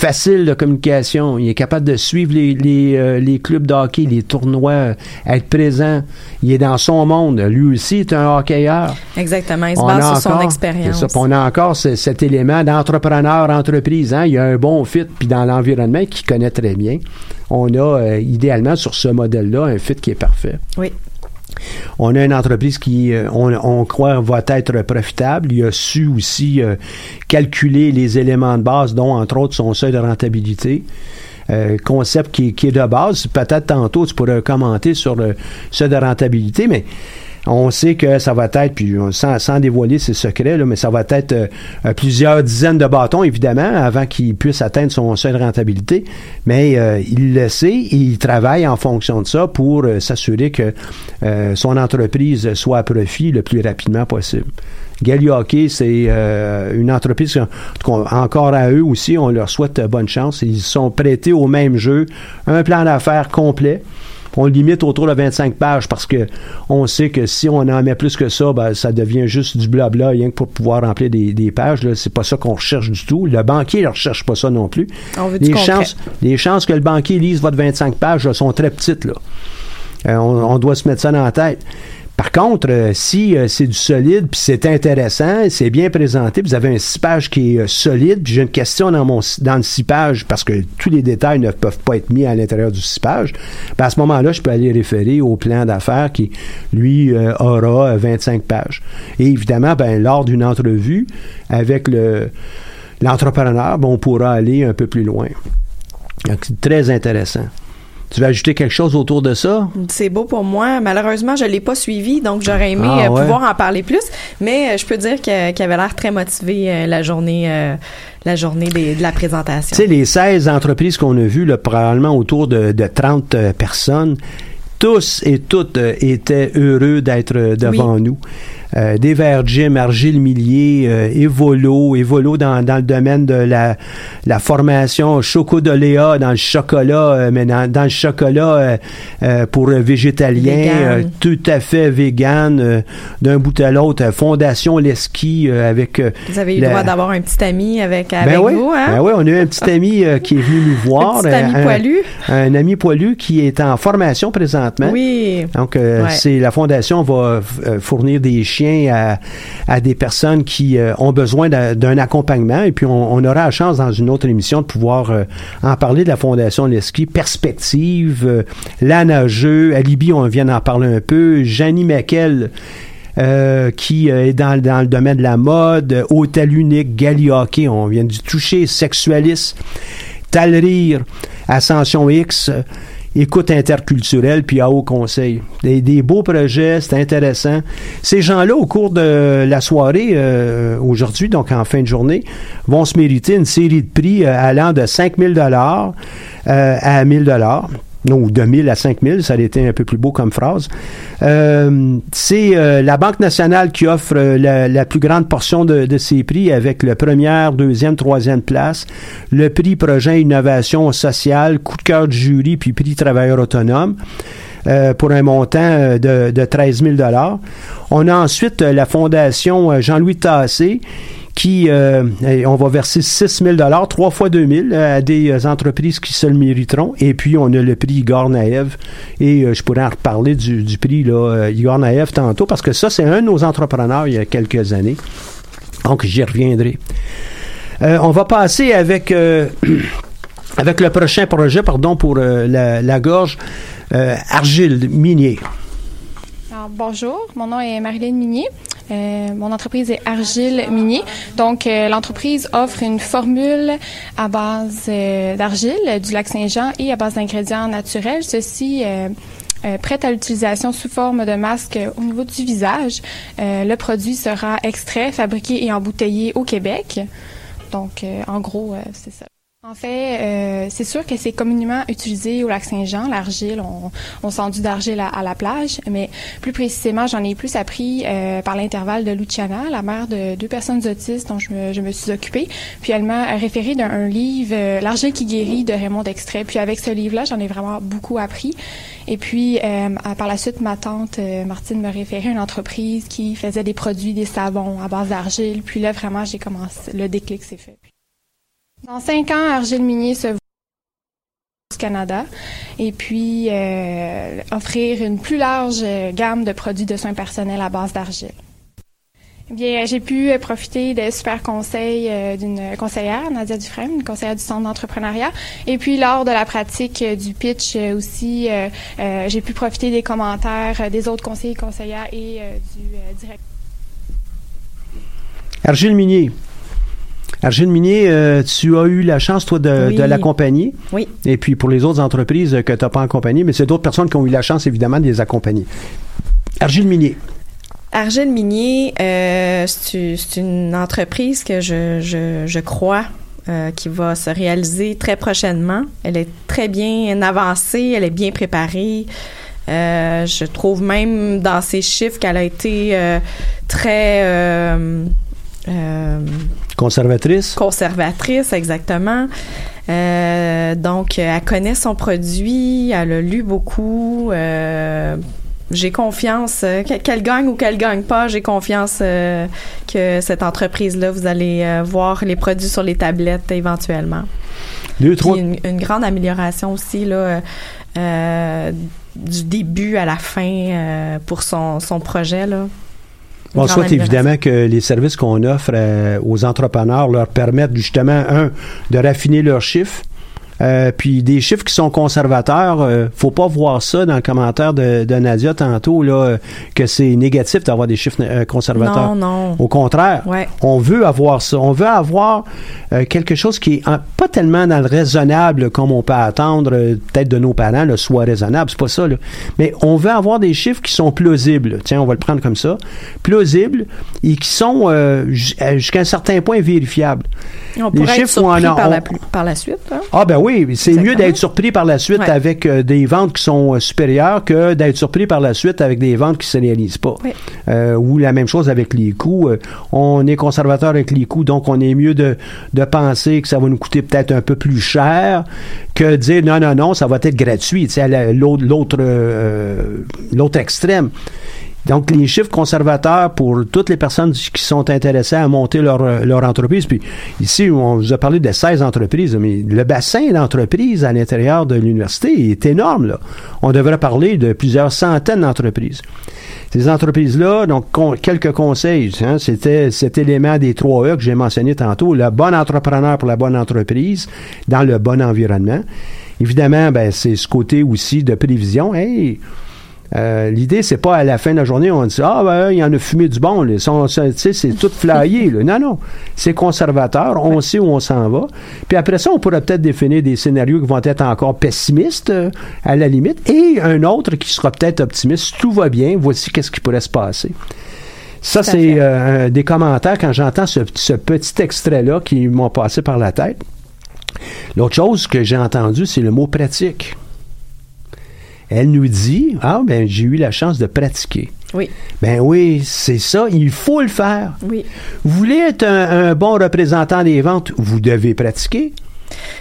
facile de communication. Il est capable de suivre les, les, euh, les clubs de hockey, les tournois, euh, être présent. Il est dans son monde. Lui aussi est un hockeyeur. Exactement. Il se On base sur son expérience. on a encore ce- cet élément d'entrepreneur, entreprise. Hein? Il y a un bon fit, puis dans l'environnement qu'il connaît très bien. On a euh, idéalement sur ce modèle-là un fit qui est parfait. Oui. On a une entreprise qui, euh, on, on croit, va être profitable. Il a su aussi euh, calculer les éléments de base, dont entre autres son seuil de rentabilité. Euh, concept qui, qui est de base. Peut-être tantôt tu pourrais commenter sur le seuil de rentabilité, mais on sait que ça va être, puis on- sans, sans dévoiler ses secrets, mais ça va être euh, euh, plusieurs dizaines de bâtons, évidemment, avant qu'il puisse atteindre son seuil de rentabilité. Mais euh, il le sait il travaille en fonction de ça pour euh, s'assurer que euh, son entreprise soit à profit le plus rapidement possible. Hockey, c'est euh, une entreprise, cas, encore à eux aussi, on leur souhaite euh, bonne chance. Ils sont prêtés au même jeu, un plan d'affaires complet. On limite autour de 25 pages parce que on sait que si on en met plus que ça, ben, ça devient juste du blabla, rien que pour pouvoir remplir des, des pages. Là. C'est pas ça qu'on recherche du tout. Le banquier ne recherche pas ça non plus. On veut du les, chances, les chances que le banquier lise votre 25 pages là, sont très petites. Là. Euh, on, on doit se mettre ça dans la tête. Par contre, euh, si euh, c'est du solide, puis c'est intéressant, c'est bien présenté, vous avez un six pages qui est euh, solide, puis j'ai une question dans mon dans le six pages, parce que tous les détails ne peuvent pas être mis à l'intérieur du six pages, ben, à ce moment-là, je peux aller référer au plan d'affaires qui, lui, aura euh, 25 pages. Et évidemment, ben, lors d'une entrevue avec le l'entrepreneur, ben, on pourra aller un peu plus loin. Donc, c'est très intéressant. Tu veux ajouter quelque chose autour de ça? C'est beau pour moi. Malheureusement, je l'ai pas suivi, donc j'aurais aimé Ah, euh, ouais. pouvoir en parler plus. Mais euh, je peux dire qu'il avait l'air très motivé euh, la journée, euh, la journée des- de la présentation. Tu sais, les 16 entreprises qu'on a vues, là, probablement autour de, de 30 euh, personnes, tous et toutes étaient heureux d'être devant nous. Euh, des Verts Gym, Argile Millier, euh, Evolo, Evolo dans, dans le domaine de la, la formation Choco de Léa dans le chocolat, euh, mais dans, dans le chocolat euh, euh, pour végétalien, Vegan. euh, tout à fait vegan, euh, d'un bout à l'autre. Fondation Leski euh, avec... euh, Vous avez eu le droit d'avoir un petit ami avec, avec ben oui, vous, hein? ben oui, on a eu un petit ami euh, qui est venu nous voir. petit ami un- poilu. Un, ami poilu qui est en formation présentement. Oui. Donc, euh, Ouais. c'est la fondation va euh, fournir des chiens à, des personnes qui euh, ont besoin d'un accompagnement. Et puis, on, aura la chance dans une autre émission de pouvoir euh, en parler de la fondation Leski. Perspective, euh, la Alibi, on vient d'en parler un peu. Janie Meckel, euh, qui euh, est dans, dans le domaine de la mode, Hôtel Unique, Gali Hockey, on vient du toucher, Sexualiste, Talrire, Ascension X, Écoute interculturelle, puis à haut conseil. Des, beaux projets, c'est intéressant. Ces gens-là, au cours de la soirée euh, aujourd'hui, donc en fin de journée, vont se mériter une série de prix euh, allant de 5 000 dollars euh, à 1000 dollars. Non, de 1000 à 5000, ça a été un peu plus beau comme phrase. Euh, c'est euh, la Banque nationale qui offre euh, la, plus grande portion de, de ces prix avec le première, deuxième, troisième place, le prix projet innovation sociale, coup de cœur du jury, puis prix travailleur autonome. pour un montant de, de 13 000 On a ensuite la fondation Jean-Louis Tassé qui, euh, on va verser 6 000 trois fois 2 000 euh, à des euh, entreprises qui se le mériteront. Et puis, on a le prix Igor Naev. Et euh, je pourrais en reparler du, du prix là, euh, Igor Naev tantôt, parce que ça, c'est un de nos entrepreneurs il y a quelques années. Donc, j'y reviendrai. Euh, on va passer avec... euh, avec le prochain projet, pardon, pour la, la gorge, Argile Minier. Bonjour, mon nom est Marilyn Minier. Euh, mon entreprise est Argile Minier. Donc, euh, l'entreprise offre une formule à base euh, d'argile du lac Saint-Jean et à base d'ingrédients naturels. Ceci euh, euh, prête à l'utilisation sous forme de masque au niveau du visage. Le produit sera extrait, fabriqué et embouteillé au Québec. Donc, en gros, c'est ça. En fait, euh, c'est sûr que c'est communément utilisé au lac Saint-Jean, l'argile. On, on s'enduit d'argile à, la plage, mais plus précisément, j'en ai plus appris euh, par l'intervalle de Luciana, la mère de deux personnes autistes dont je me, suis occupée. Puis elle m'a référé d'un un livre, euh, L'argile qui guérit de Raymond Dextrait. Puis avec ce livre-là, j'en ai vraiment beaucoup appris. Et puis par la suite, ma tante Martine me référait à une entreprise qui faisait des produits, des savons à base d'argile. Puis là, vraiment, j'ai commencé, le déclic s'est fait. Dans cinq ans, Argile Minier se voit au Canada et puis euh, offrir une plus large euh, gamme de produits de soins personnels à base d'argile. Eh Bien, j'ai pu euh, profiter des super conseils euh, d'une conseillère, Nadia Dufresne, une conseillère du centre d'entrepreneuriat. Et puis, lors de la pratique euh, du pitch euh, aussi, euh, euh, j'ai pu profiter des commentaires euh, des autres conseillers et conseillères et euh, du euh, directeur. Argile Minier. Argile Minier, euh, tu as eu la chance, toi, de, Oui. de l'accompagner. Oui. Et puis pour les autres entreprises que tu n'as pas accompagnées, mais c'est d'autres personnes qui ont eu la chance, évidemment, de les accompagner. Argile Minier. Argile Minier, euh, c'est c'est une entreprise que je, je, je crois euh, qui va se réaliser très prochainement. Elle est très bien avancée, elle est bien préparée. Euh, je trouve même dans ses chiffres qu'elle a été euh, très euh, Conservatrice? conservatrice, exactement. Euh, donc, elle connaît son produit, elle a lu beaucoup. euh, j'ai confiance, que- qu'elle gagne ou qu'elle gagne pas, j'ai confiance que cette entreprise-là, vous allez voir les produits sur les tablettes éventuellement. Deux, Puis trois. une, une grande amélioration aussi là, du début à la fin euh, pour son, son projet. Là. On souhaite évidemment que les services qu'on offre euh, aux entrepreneurs leur permettent justement, un, de raffiner leurs chiffres. Euh, puis des chiffres qui sont conservateurs, euh, faut pas voir ça dans le commentaire de, de Nadia tantôt là euh, que c'est négatif d'avoir des chiffres euh, conservateurs. Non, non. Au contraire, Ouais. on veut avoir ça. On veut avoir euh, quelque chose qui est pas tellement dans le raisonnable comme on peut attendre peut-être de nos parents, le soit raisonnable, c'est pas ça. Là. Mais on veut avoir des chiffres qui sont plausibles. Tiens, on va le prendre comme ça. Plausibles et qui sont euh, jusqu'à un certain point vérifiables. On Les pourrait être chiffres, on a- par, on- la, par la suite. hein. ah ben oui, c'est mieux d'être surpris par la suite Ouais. avec euh, des ventes qui sont euh, supérieures que d'être surpris par la suite avec des ventes qui se réalisent pas. Euh, ou la même chose avec les coûts. Euh, on est conservateur avec les coûts, donc on est mieux de, de penser que ça va nous coûter peut-être un peu plus cher que de dire non, non, non, ça va être gratuit. La- l'autre, euh, l'autre extrême. Donc, les chiffres conservateurs pour toutes les personnes qui sont intéressées à monter leur, euh, leur entreprise. Puis ici, on vous a parlé de 16 entreprises, mais le bassin d'entreprises à l'intérieur de l'université est énorme. Là. On devrait parler de plusieurs centaines d'entreprises. Ces entreprises-là, donc quelques conseils, hein, c'était cet élément des trois E que j'ai mentionné tantôt, le bon entrepreneur pour la bonne entreprise dans le bon environnement. Évidemment, ben, c'est ce côté aussi de prévision. Hey, euh, L'idée, c'est pas à la fin de la journée, on dit Ah, ben, il y en a fumé du bon. là. C'est tout flyé. là. Non, non. C'est conservateur. On sait où on s'en va. Puis après ça, on pourrait peut-être définir des scénarios qui vont être encore pessimistes, euh, à la limite, et un autre qui sera peut-être optimiste. Tout va bien, voici qu'est-ce qui pourrait se passer. Ça, c'est euh, des commentaires quand j'entends ce, ce petit extrait-là qui m'ont passé par la tête. L'autre chose que j'ai entendu, c'est le mot pratique. Elle nous dit Ah, ben, j'ai eu la chance de pratiquer. Oui. Ben oui, c'est ça, il faut le faire. Oui. Vous voulez être un, un bon représentant des ventes, vous devez pratiquer.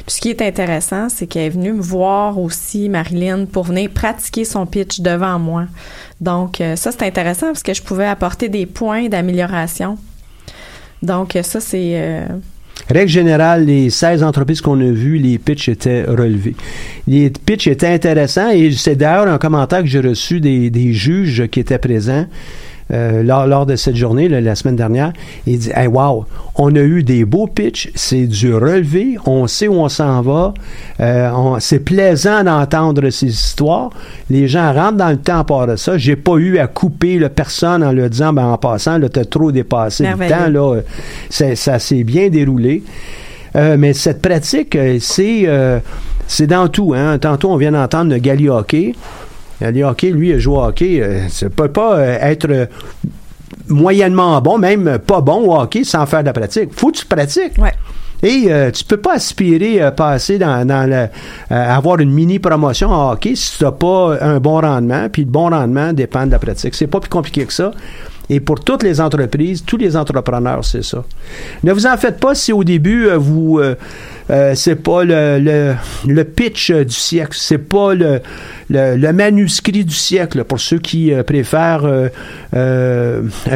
Puis ce qui est intéressant, c'est qu'elle est venue me voir aussi, Marilyn, pour venir pratiquer son pitch devant moi. Donc, euh, ça, c'est intéressant parce que je pouvais apporter des points d'amélioration. Donc, euh, ça, c'est... euh, Règle générale, les 16 entreprises qu'on a vues, les pitchs étaient relevés. Les pitchs étaient intéressants et c'est d'ailleurs un commentaire que j'ai reçu des, des juges qui étaient présents euh, lors, lors de cette journée, là, la semaine dernière. Il dit Hey, wow, on a eu des beaux pitchs, c'est du relevé, on sait où on s'en va, euh, c'est plaisant d'entendre ces histoires. Les gens rentrent dans le temps à part de ça. J'ai pas eu à couper la personne en leur disant ben, en passant, là, t'as trop dépassé le temps, là, euh, ça s'est bien déroulé. Euh, mais cette pratique, c'est euh, c'est dans tout. Hein. Tantôt, on vient d'entendre le Gali Hockey. Gali Hockey, lui, a joué au hockey. Euh, ça peut pas euh, être euh, moyennement bon, même pas bon au hockey sans faire de la pratique. Faut que tu pratiques. Et euh, tu peux pas aspirer à passer dans, dans le, à avoir une mini promotion en hockey si tu n'as pas un bon rendement. Puis le bon rendement dépend de la pratique. C'est pas plus compliqué que ça. Et pour toutes les entreprises, tous les entrepreneurs, c'est ça. Ne vous en faites pas si au début euh, vous euh, euh, c'est pas le, le, le pitch euh, du siècle, c'est pas le, le, le manuscrit du siècle pour ceux qui euh, préfèrent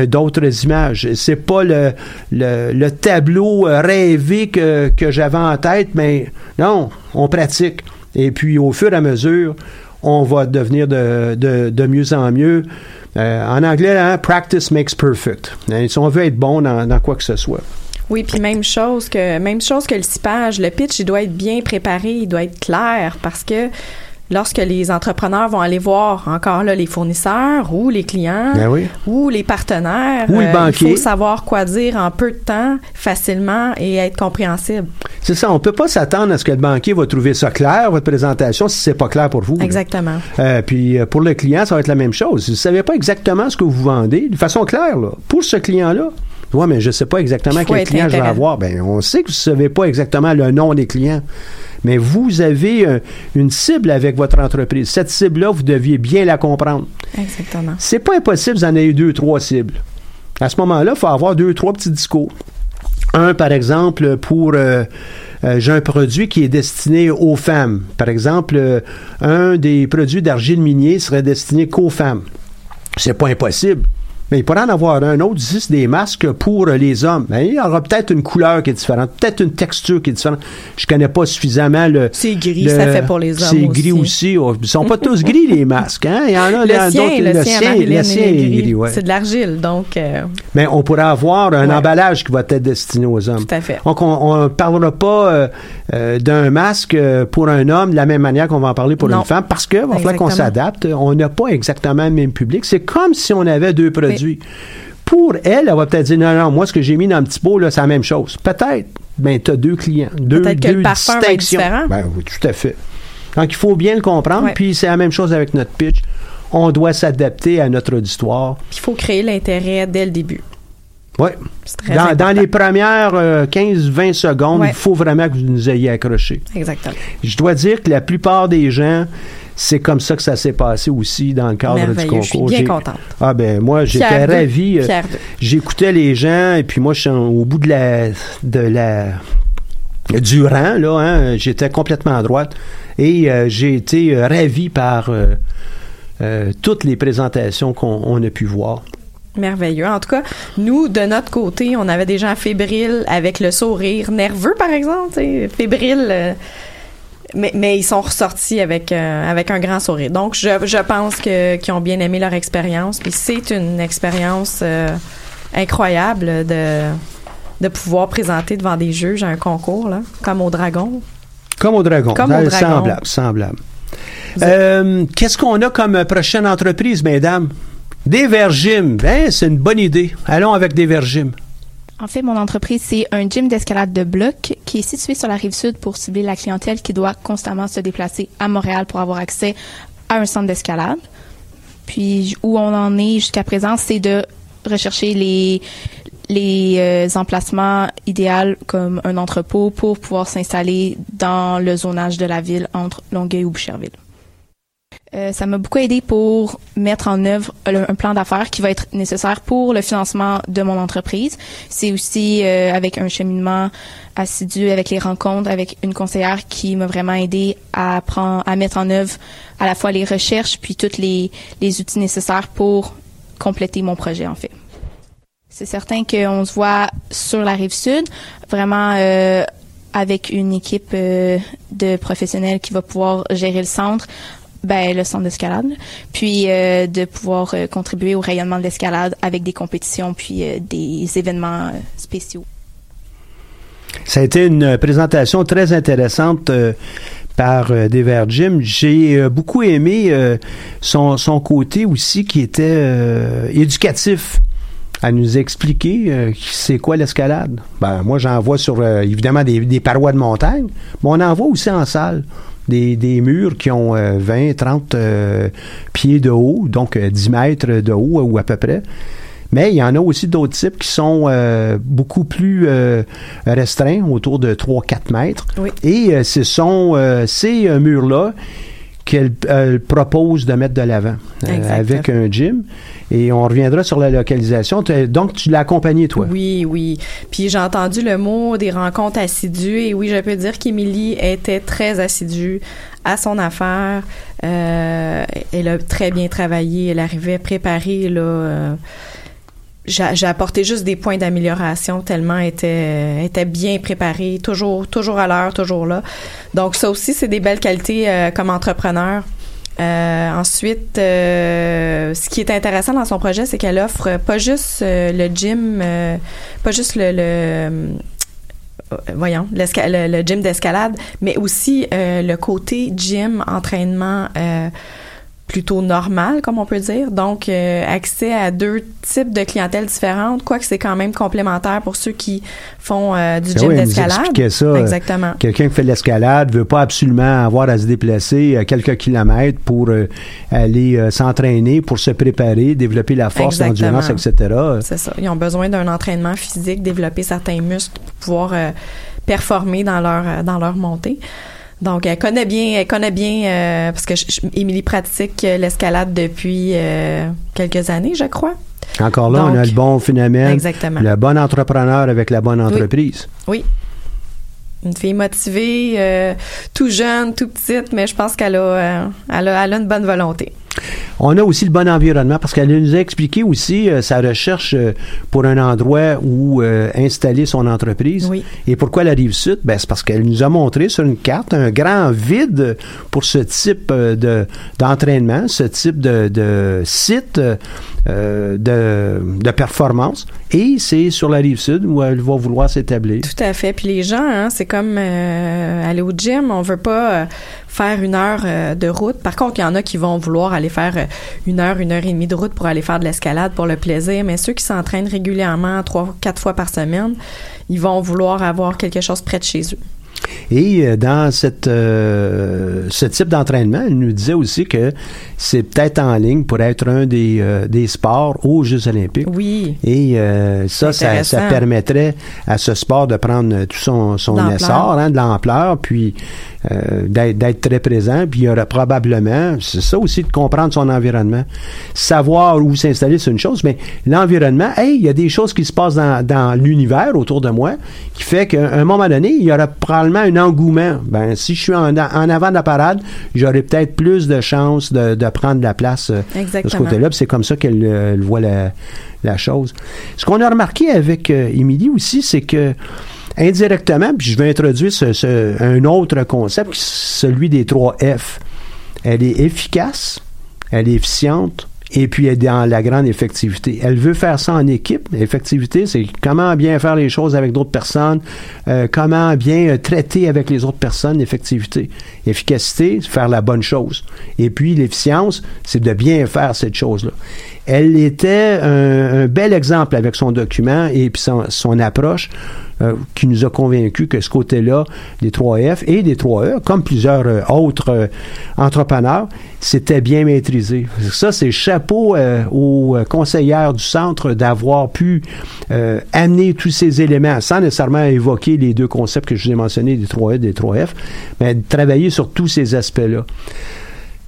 d'autres images. C'est pas le, le, le tableau rêvé que, que j'avais en tête, mais non, on pratique. Et puis au fur et à mesure, on va devenir de, de, de mieux en mieux. Euh, en anglais, hein, practice makes perfect. Hein, si on veut être bon dans, quoi que ce soit. Oui, puis même chose que même chose que le cipage, le pitch, il doit être bien préparé, il doit être clair parce que lorsque les entrepreneurs vont aller voir encore là les fournisseurs ou les clients Ben oui. ou les partenaires, Ou le euh, banquier. il faut savoir quoi dire en peu de temps, facilement et être compréhensible. C'est ça, on peut pas s'attendre à ce que le banquier va trouver ça clair, votre présentation, si c'est pas clair pour vous. là. Exactement. Euh, puis euh, pour le client, ça va être la même chose. Si vous savez pas exactement ce que vous vendez, de façon claire, là, pour ce client-là, ouais, mais je sais pas exactement quel client je vais avoir. Ben, on sait que vous savez pas exactement le nom des clients. Mais vous avez euh, une cible avec votre entreprise. Cette cible-là, vous deviez bien la comprendre. Exactement. C'est pas impossible, vous en avez deux, trois cibles. À ce moment-là, il faut avoir deux, trois petits discours. Un, par exemple, pour euh, euh, j'ai un produit qui est destiné aux femmes. Par exemple, euh, un des produits d'argile minier serait destiné qu'aux femmes. C'est pas impossible. Mais il pourrait en avoir un autre ici, c'est des masques pour les hommes. Mais il y aura peut-être une couleur qui est différente, peut-être une texture qui est différente. Je connais pas suffisamment le. C'est gris, le- ça fait pour les hommes C'est gris aussi. Oh, Ils sont pas tous gris, les masques. Hein? Il y en a, Le sien, d'autres- le, sien, le sien est gris, ouais. C'est de l'argile, donc euh, Mais on pourrait avoir un emballage qui va être destiné aux hommes. Tout à fait. Donc, on ne parlera pas euh, euh, d'un masque pour un homme de la même manière qu'on va en parler pour Non. une femme, parce que va falloir qu'on s'adapte. On n'a pas exactement le même public. C'est comme si on avait deux produits. Pour elle, elle va peut-être dire, non, non, moi, ce que j'ai mis dans le petit pot, là, c'est la même chose. Peut-être. Ben, tu as deux clients. Deux, Peut-être que le deux parfum va être distinctions. différent. Ben oui, tout à fait. Donc, il faut bien le comprendre. Ouais. Puis, c'est la même chose avec notre pitch. On doit s'adapter à notre auditoire. il faut créer l'intérêt dès le début. Oui. très Dans, dans les premières 15-20 secondes, Ouais. il faut vraiment que vous nous ayez accroché. Exactement. Je dois dire que la plupart des gens, c'est comme ça que ça s'est passé aussi dans le cadre du concours. Je suis bien contente. Ah ben moi, j'étais ravi. euh. J'écoutais les gens et puis moi, je suis au bout de la de la du rang là. Hein, J'étais complètement à droite et euh, j'ai été euh, ravi par euh, euh, toutes les présentations qu'on on a pu voir. Merveilleux. En tout cas, nous, de notre côté, on avait des gens fébriles avec le sourire, nerveux, par exemple, fébriles. Mais, mais ils sont ressortis avec, euh, avec un grand sourire. Donc, je, je pense que qu'ils ont bien aimé leur expérience. Puis c'est une expérience euh, incroyable de, de pouvoir présenter devant des juges un concours, là, comme au Dragon. Comme au dragon. Comme au Euh, dragon. Semblable, semblable. Euh, Qu'est-ce qu'on a comme prochaine entreprise, mesdames? Des Vergym. Ben, c'est une bonne idée. Allons avec des Vergym. En fait, mon entreprise, c'est un gym d'escalade de bloc qui est situé sur la rive sud pour cibler la clientèle qui doit constamment se déplacer à Montréal pour avoir accès à un centre d'escalade. Puis où on en est jusqu'à présent, c'est de rechercher les les euh, emplacements idéaux comme un entrepôt pour pouvoir s'installer dans le zonage de la ville entre Longueuil ou Boucherville. Euh, ça m'a beaucoup aidé pour mettre en œuvre un plan d'affaires qui va être nécessaire pour le financement de mon entreprise. C'est aussi euh, avec un cheminement assidu, avec les rencontres, avec une conseillère qui m'a vraiment aidé à prendre, à mettre en œuvre à la fois les recherches puis tous les, les outils nécessaires pour compléter mon projet en fait. C'est certain qu'on se voit sur la rive sud, vraiment euh, avec une équipe de professionnels qui va pouvoir gérer le centre, ben, le centre d'escalade, puis euh, de pouvoir euh, contribuer au rayonnement de l'escalade avec des compétitions puis euh, des événements spéciaux. Ça a été une présentation très intéressante par Dever Jim. J'ai beaucoup aimé son, son côté aussi qui était éducatif à nous expliquer c'est quoi l'escalade. Ben, moi, j'en vois sur, évidemment, des, des parois de montagne, mais on en voit aussi en salle. Des, des murs qui ont euh, 20, 30 euh, pieds de haut, donc euh, 10 mètres de haut ou à peu près. Mais il y en a aussi d'autres types qui sont euh, beaucoup plus euh, restreints, autour de 3-4 mètres. Et euh, ce sont euh, ces euh, murs-là qu'elle elle propose de mettre de l'avant euh, avec un gym. Et on reviendra sur la localisation. Donc, tu l'as accompagné, toi? Oui, oui. Puis j'ai entendu le mot des rencontres assidues et oui, je peux dire qu'Émilie était très assidue à son affaire. Euh, elle a très bien travaillé. Elle arrivait préparée là. J'ai apporté juste des points d'amélioration tellement elle était était bien préparée, toujours toujours à l'heure, toujours là. Donc ça aussi c'est des belles qualités euh, comme entrepreneur. Euh, ensuite, euh, ce qui est intéressant dans son projet, c'est qu'elle offre pas juste euh, le gym, euh, pas juste le, le euh, voyons, le, le gym d'escalade, mais aussi le côté gym, entraînement plutôt normal, comme on peut dire. Donc, euh, accès à deux types de clientèle différentes, quoique c'est quand même complémentaire pour ceux qui font euh, du Ben gym oui, d'escalade. ça. euh, Exactement. Quelqu'un qui fait de l'escalade veut pas absolument avoir à se déplacer à quelques kilomètres pour euh, aller euh, s'entraîner, pour se préparer, développer la force, l'endurance, etc. C'est ça. Ils ont besoin d'un entraînement physique, développer certains muscles pour pouvoir euh, performer dans leur euh, dans leur montée. Donc, elle connaît bien, elle connaît bien euh, parce que je- je- Émilie pratique euh, l'escalade depuis euh, quelques années, je crois. Encore là, on a le bon phénomène, Exactement. le bon entrepreneur avec la bonne entreprise. Oui. Une fille motivée, euh, tout jeune, tout petite, mais je pense qu'elle a, elle a, elle a une bonne volonté. On a aussi le bon environnement parce qu'elle nous a expliqué aussi euh, sa recherche euh, pour un endroit où euh, installer son entreprise. Et pourquoi la rive sud? Ben, c'est parce qu'elle nous a montré sur une carte un grand vide pour ce type de, d'entraînement, ce type de, de site de, de performance. Et c'est sur la rive sud où elle va vouloir s'établir. Tout à fait. Puis les gens, hein, c'est comme aller au gym. On veut pas faire une heure euh, de route. Par contre, il y en a qui vont vouloir aller faire euh, une heure, une heure et demie de route pour aller faire de l'escalade pour le plaisir. Mais ceux qui s'entraînent régulièrement, trois, quatre fois par semaine, ils vont vouloir avoir quelque chose près de chez eux. Et euh, dans cette, euh, ce type d'entraînement, elle nous disait aussi que c'est peut-être en ligne pour être un des, euh, des sports aux Jeux olympiques. Oui. Et euh, ça, ça, permettrait à ce sport de prendre tout son, son essor, hein, de l'ampleur, puis euh, d'être, très présent. Puis il y aurait probablement, c'est ça aussi de comprendre son environnement. Savoir où s'installer, c'est une chose, mais l'environnement, hey, il y a des choses qui se passent dans, dans l'univers autour de moi qui fait qu'à un moment donné, il y aura probablement un engouement. Ben, si je suis en, en avant de la parade, j'aurai peut-être plus de chances de, de prendre la place euh, de ce Exactement. côté-là. C'est comme ça qu'elle euh, voit la, la chose. Ce qu'on a remarqué avec euh, Émilie aussi, c'est que indirectement, puis je vais introduire un autre concept, celui des trois F. Elle est efficace, elle est efficiente, et puis elle est dans la grande effectivité. Elle veut faire ça en équipe. Effectivité, c'est comment bien faire les choses avec d'autres personnes, euh, comment bien euh, traiter avec les autres personnes, effectivité. Efficacité, c'est faire la bonne chose. Et puis l'efficience, c'est de bien faire cette chose-là. Elle était un, un bel exemple avec son document et puis son, son approche euh, qui nous a convaincus que ce côté-là des 3F et des 3E, comme plusieurs euh, autres euh, entrepreneurs, c'était bien maîtrisé. Ça, c'est chapeau euh, aux euh, conseillères du centre d'avoir pu amener tous ces éléments sans nécessairement évoquer les deux concepts que je vous ai mentionnés, des 3E et des 3F, mais de travailler sur tous ces aspects-là.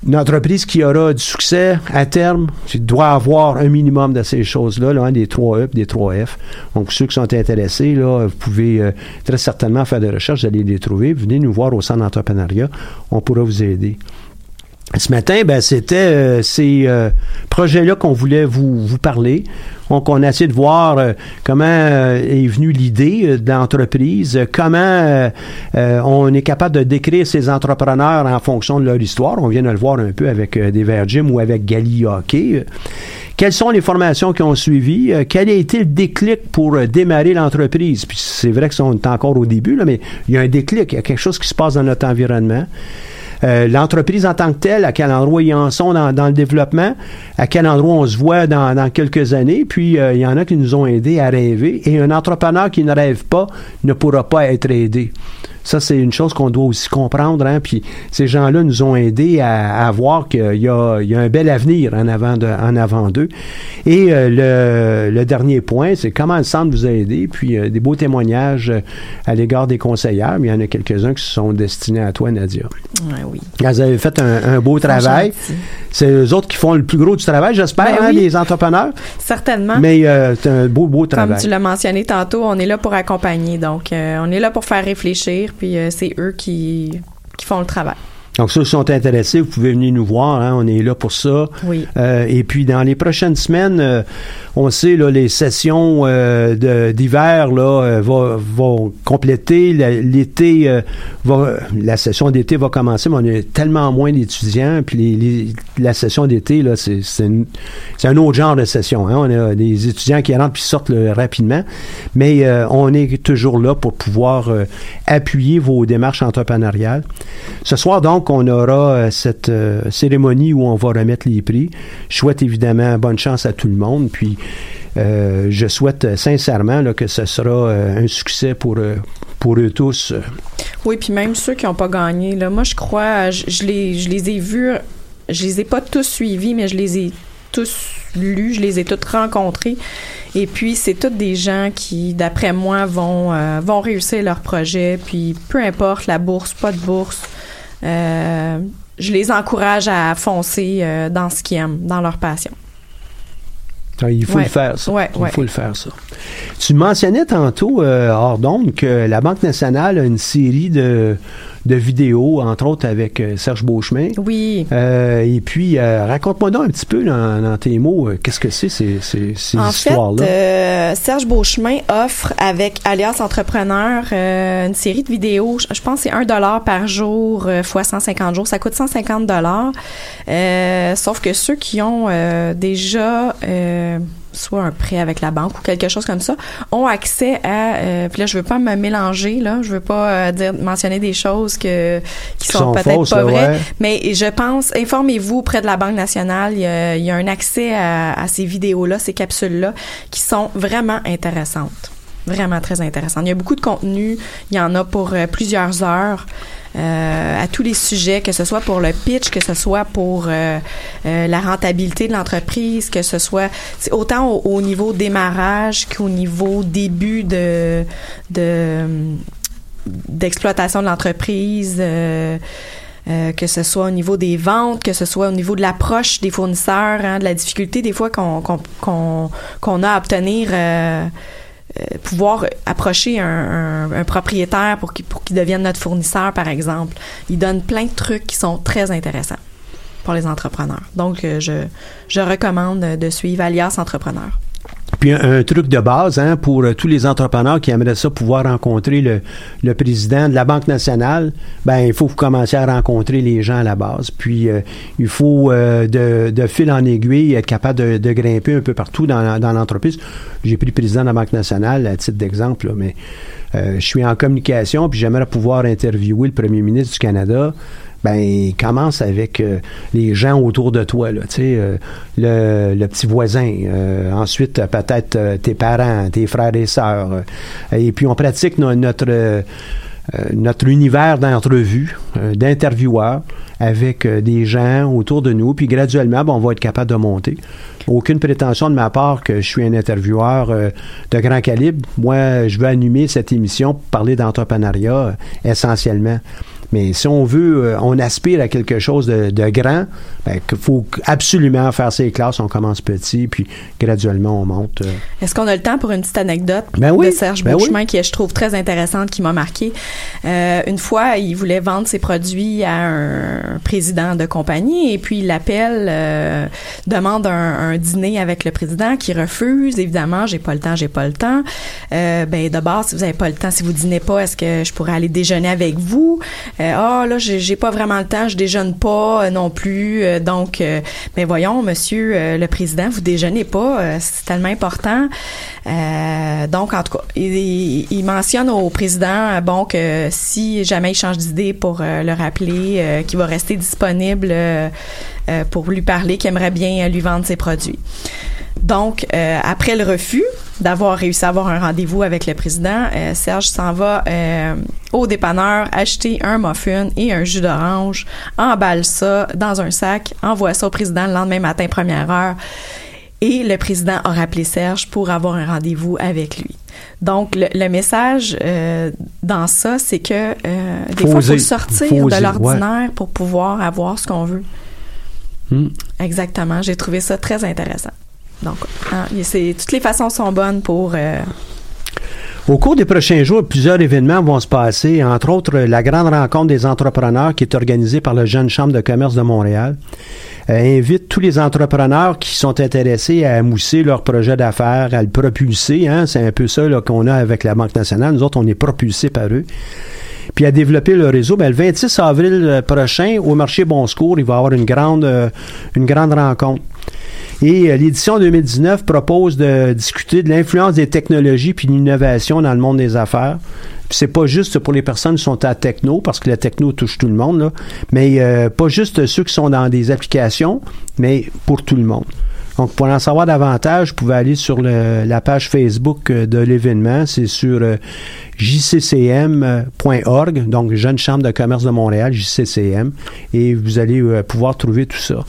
Une entreprise qui aura du succès à terme, tu dois avoir un minimum de ces choses-là, là, hein, des 3E et des 3F. Donc, ceux qui sont intéressés, là, vous pouvez euh, très certainement faire des recherches, vous allez les trouver. Venez nous voir au centre d'entrepreneuriat, on pourra vous aider. Ce matin, ben, c'était euh, ces euh, projets-là qu'on voulait vous, vous parler. Donc, on a essayé de voir euh, comment euh, est venue l'idée euh, de l'entreprise, comment euh, on est capable de décrire ces entrepreneurs en fonction de leur histoire. On vient de le voir un peu avec des Verts Gym ou avec Gali Hockey. Quelles sont les formations qui ont suivi? Quel a été le déclic pour démarrer l'entreprise? Puis c'est vrai que est encore au début, là, mais il y a un déclic, il y a quelque chose qui se passe dans notre environnement. Euh, l'entreprise en tant que telle, à quel endroit ils en sont dans, le développement, à quel endroit on se voit dans, dans quelques années, puis euh, il y en a qui nous ont aidés à rêver, et un entrepreneur qui ne rêve pas ne pourra pas être aidé. Ça, c'est une chose qu'on doit aussi comprendre. Hein? Puis ces gens-là nous ont aidés à, à voir qu'il y a, il y a un bel avenir en avant, de, en avant d'eux. Et euh, le, le dernier point, c'est comment le centre vous a aidé. Puis euh, des beaux témoignages euh, à l'égard des conseillères. Mais il y en a quelques-uns qui se sont destinés à toi, Nadia. Ouais, oui. Vous avez fait un, un beau travail. C'est eux autres qui font le plus gros du travail, j'espère, Ben hein, oui. les entrepreneurs. Certainement. Mais euh, c'est un beau, beau Comme travail. tu l'as mentionné tantôt, on est là pour accompagner. Donc, on est là pour faire réfléchir, puis euh, c'est eux qui, qui font le travail. Donc, ceux qui sont intéressés, vous pouvez venir nous voir. hein, on est là pour ça. Oui. Euh, et puis, dans les prochaines semaines, euh, on sait, là, les sessions euh, d'hiver là, euh, va- vont compléter. L'été, euh, va, la session d'été va commencer, mais on a tellement moins d'étudiants. Puis, les, les- la session d'été, là, c'est un autre genre de session. Hein. On a des étudiants qui rentrent puis sortent là, rapidement. Mais euh, on est toujours là pour pouvoir euh, appuyer vos démarches entrepreneuriales. Ce soir, donc, on aura euh, cette euh, cérémonie où on va remettre les prix. Je souhaite évidemment bonne chance à tout le monde. Puis, euh, je souhaite sincèrement que ce sera un succès pour, pour eux tous. Oui, puis même ceux qui n'ont pas gagné, moi, je crois, je, les, ai vus, je les ai pas tous suivis, mais je les ai tous lus, je les ai tous rencontrés. Et puis, c'est tous des gens qui, d'après moi, vont, vont réussir leur projet. Puis, peu importe, la bourse, pas de bourse, euh, je les encourage à foncer euh, dans ce qu'ils aiment, dans leur passion. Ah, Il faut Ouais. le faire, ça. Ouais, Il ouais. faut le faire, ça. Tu mentionnais tantôt, euh, hors d'onde, que la Banque nationale a une série de, de vidéos, entre autres avec euh, Serge Beauchemin. Oui. Euh, et puis, euh, raconte-moi donc un petit peu, dans, dans tes mots, euh, qu'est-ce que c'est, ces, ces, ces En fait, histoires-là? euh, Serge Beauchemin offre avec Alias Entrepreneur euh, une série de vidéos. Je pense que c'est 1 dollar par jour euh, fois 150 jours. Ça coûte 150 dollars. Euh, sauf que ceux qui ont euh, déjà euh, soit un prêt avec la banque ou quelque chose comme ça, ont accès à. euh, puis là, je veux pas me mélanger là, je veux pas euh, dire mentionner des choses que qui Qui sont, sont peut-être pas vraies. ouais. Mais je pense, informez-vous auprès de la Banque nationale. Il y a, il y a un accès à, à ces vidéos-là, ces capsules-là, qui sont vraiment intéressantes. Vraiment très intéressantes. Il y a beaucoup de contenu. Il y en a pour euh, plusieurs heures. Euh, à tous les sujets, que ce soit pour le pitch, que ce soit pour euh, euh, la rentabilité de l'entreprise, que ce soit autant au, au niveau démarrage qu'au niveau début de, de d'exploitation de l'entreprise. euh, euh, que ce soit au niveau des ventes, que ce soit au niveau de l'approche des fournisseurs, hein, de la difficulté des fois qu'on qu'on qu'on qu'on a à obtenir, euh, euh, pouvoir approcher un, propriétaire pour qu'il pour qu'il devienne notre fournisseur, par exemple. Il donne plein de trucs qui sont très intéressants pour les entrepreneurs. Donc, euh, je, je recommande de suivre Alias Entrepreneur. Puis un, truc de base hein, pour euh, tous les entrepreneurs qui aimeraient ça pouvoir rencontrer le, président de la Banque nationale, ben il faut commenciez à rencontrer les gens à la base. Puis euh, il faut euh, de, de fil en aiguille être capable de, de grimper un peu partout dans, dans l'entreprise. J'ai pris le président de la Banque nationale à titre d'exemple, mais je suis en communication puis j'aimerais pouvoir interviewer le premier ministre du Canada ben commence avec euh, les gens autour de toi là, euh, le, le petit voisin, euh, ensuite peut-être euh, tes parents, tes frères et sœurs, euh, et puis on pratique no- notre euh, notre univers d'entrevue, d'intervieweurs avec des gens autour de nous, puis graduellement, ben, on va être capable de monter. Aucune prétention de ma part que je suis un intervieweur euh, de grand calibre. Moi, je veux animer cette émission, pour parler d'entrepreneuriat euh, essentiellement. Mais si on veut, euh, on aspire à quelque chose de, de grand, ben, qu'il faut absolument faire ses classes. On commence petit, puis graduellement, on monte. euh. Est-ce qu'on a le temps pour une petite anecdote Ben oui, de Serge ben qui je trouve, très intéressante, qui m'a marqué? Euh, une fois, il voulait vendre ses produits à un président de compagnie et puis il l'appelle, euh, demande un, un dîner avec le président qui refuse. Évidemment, j'ai pas le temps, j'ai pas le temps. Euh, ben d'abord, si vous avez pas le temps, si vous dînez pas, est-ce que je pourrais aller déjeuner avec vous? Euh, Ah là, j'ai pas vraiment le temps, je déjeune pas euh, non plus. Euh, donc, euh, ben voyons, monsieur le président, vous déjeunez pas, c'est tellement important. Donc, en tout cas, il, il- mentionne au président, bon, que si jamais il change d'idée pour le rappeler, qu'il va rester disponible pour lui parler, qu'il aimerait bien euh, lui vendre ses produits. Donc, euh, après le refus, d'avoir réussi à avoir un rendez-vous avec le président, euh, Serge s'en va euh, au dépanneur acheter un muffin et un jus d'orange, emballe ça dans un sac, envoie ça au président le lendemain matin, première heure. Et le président a rappelé Serge pour avoir un rendez-vous avec lui. Donc, le, le message euh, dans ça, c'est que euh, des Faut fois, il faut sortir Faut de l'ordinaire pour pouvoir avoir ce qu'on veut. Hmm. Exactement. J'ai trouvé ça très intéressant. Donc, hein, toutes les façons sont bonnes pour... euh, Au cours des prochains jours, plusieurs événements vont se passer, entre autres la grande rencontre des entrepreneurs qui est organisée par la Jeune Chambre de commerce de Montréal. Euh, invite tous les entrepreneurs qui sont intéressés à mousser leur projet d'affaires, à le propulser. Hein, c'est un peu ça qu'on a avec la Banque nationale. Nous autres, on est propulsés par eux. Puis à développer le réseau. Ben, le 26 avril euh, prochain, au marché Bon Secours, il va y avoir une grande, euh, une grande rencontre. Et euh, l'édition 2019 propose de discuter de l'influence des technologies puis de l'innovation dans le monde des affaires. C'est pas juste pour les personnes qui sont à techno, parce que la techno touche tout le monde, là, mais euh, pas juste ceux qui sont dans des applications, mais pour tout le monde. Donc, pour en savoir davantage, vous pouvez aller sur le- la page Facebook euh, de l'événement. C'est sur euh, jccm.org, donc Jeune Chambre de commerce de Montréal, JCCM, et vous allez euh, pouvoir trouver tout ça.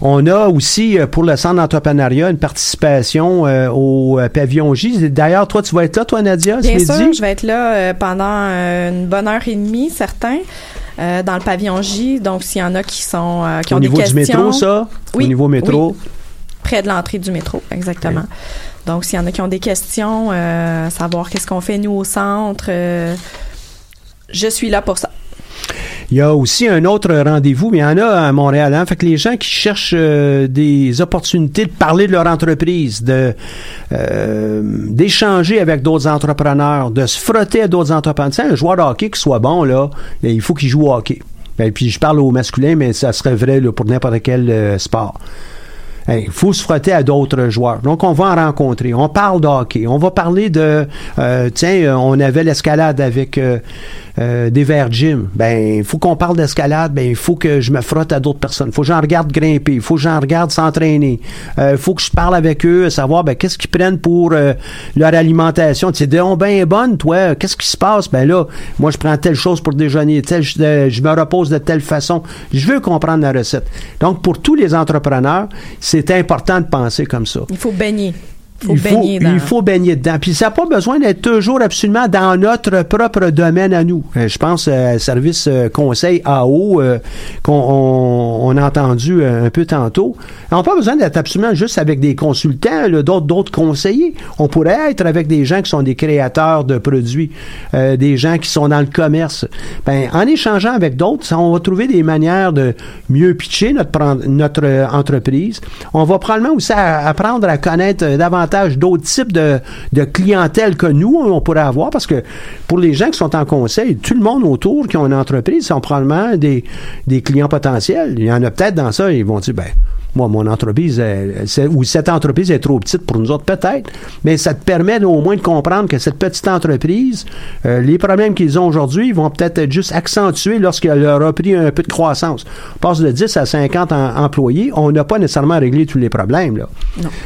On a aussi pour le centre d'entrepreneuriat une participation euh, au pavillon J. D'ailleurs, toi, tu vas être là, toi, Nadia, Bien sûr, je vais être là euh, pendant une bonne heure et demie, certains, euh, dans le pavillon J. Donc, s'il y en a qui sont euh, qui Au ont niveau des du questions, métro, ça? Oui, Au niveau métro? oui. près de l'entrée du métro, exactement. Donc, s'il y en a qui ont des questions, euh, savoir qu'est-ce qu'on fait nous au centre, euh, je suis là pour ça. Il y a aussi un autre rendez-vous, mais il y en a à Montréal. Hein? Fait que les gens qui cherchent euh, des opportunités de parler de leur entreprise, de euh, d'échanger avec d'autres entrepreneurs, de se frotter à d'autres entrepreneurs. Sais, un joueur de hockey qui soit bon, là, ben, il faut qu'il joue au hockey. Ben, puis je parle au masculin, mais ça serait vrai pour n'importe quel euh, sport. Il faut se frotter à d'autres joueurs. Donc, on va en rencontrer. On parle de hockey. On va parler de... tiens, on avait l'escalade avec euh, des verres gym. Ben, il faut qu'on parle d'escalade. Ben, il faut que je me frotte à d'autres personnes. Il faut que j'en regarde grimper. Il faut que j'en regarde s'entraîner. Il faut que je parle avec eux, savoir ben, qu'est-ce qu'ils prennent pour euh, leur alimentation. Tu sais, donc bien bonne, toi. Qu'est-ce qui se passe? Ben là, moi, je prends telle chose pour déjeuner. Telle, je, euh, je me repose de telle façon. Je veux comprendre la recette. Donc, pour tous les entrepreneurs, c'est important de penser comme ça. Il faut baigner. Il faut Il faut, baigner dans... il faut baigner dedans. Puis ça n'a pas besoin d'être toujours absolument dans notre propre domaine à nous. Euh, je pense euh, service euh, conseil AO euh, qu'on on, on a entendu un peu tantôt. On n'a pas besoin d'être absolument juste avec des consultants, là, d'autres d'autres conseillers. On pourrait être avec des gens qui sont des créateurs de produits, euh, des gens qui sont dans le commerce. Ben, en échangeant avec d'autres, on va trouver des manières de mieux pitcher notre, entreprise. On va probablement aussi apprendre à connaître euh, d'autres types de, de clientèle que nous, on pourrait avoir, parce que pour les gens qui sont en conseil, tout le monde autour qui ont une entreprise sont probablement des, des clients potentiels. Il y en a peut-être dans ça, ils vont dire, ben, moi, mon entreprise, elle- ou cette entreprise est trop petite pour nous autres, peut-être, mais ça te permet au moins de comprendre que cette petite entreprise, euh, les problèmes qu'ils ont aujourd'hui, ils vont peut-être être juste accentués lorsqu'elle leur a pris un peu de croissance. On passe de 10 à 50 en- employés, on n'a pas nécessairement réglé tous les problèmes. Là.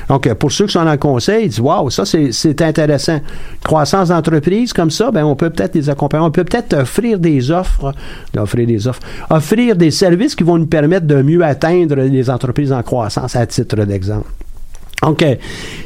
Donc, euh, pour ceux qui sont dans le conseil, ils disent, waouh, ça, c'est- c'est intéressant. Croissance d'entreprise, comme ça, ben, on peut peut-être les accompagner. On peut peut-être offrir des offres, offrir des offres, offrir des services qui vont nous permettre de mieux atteindre les entreprises en croissance, à titre d'exemple. Donc, euh,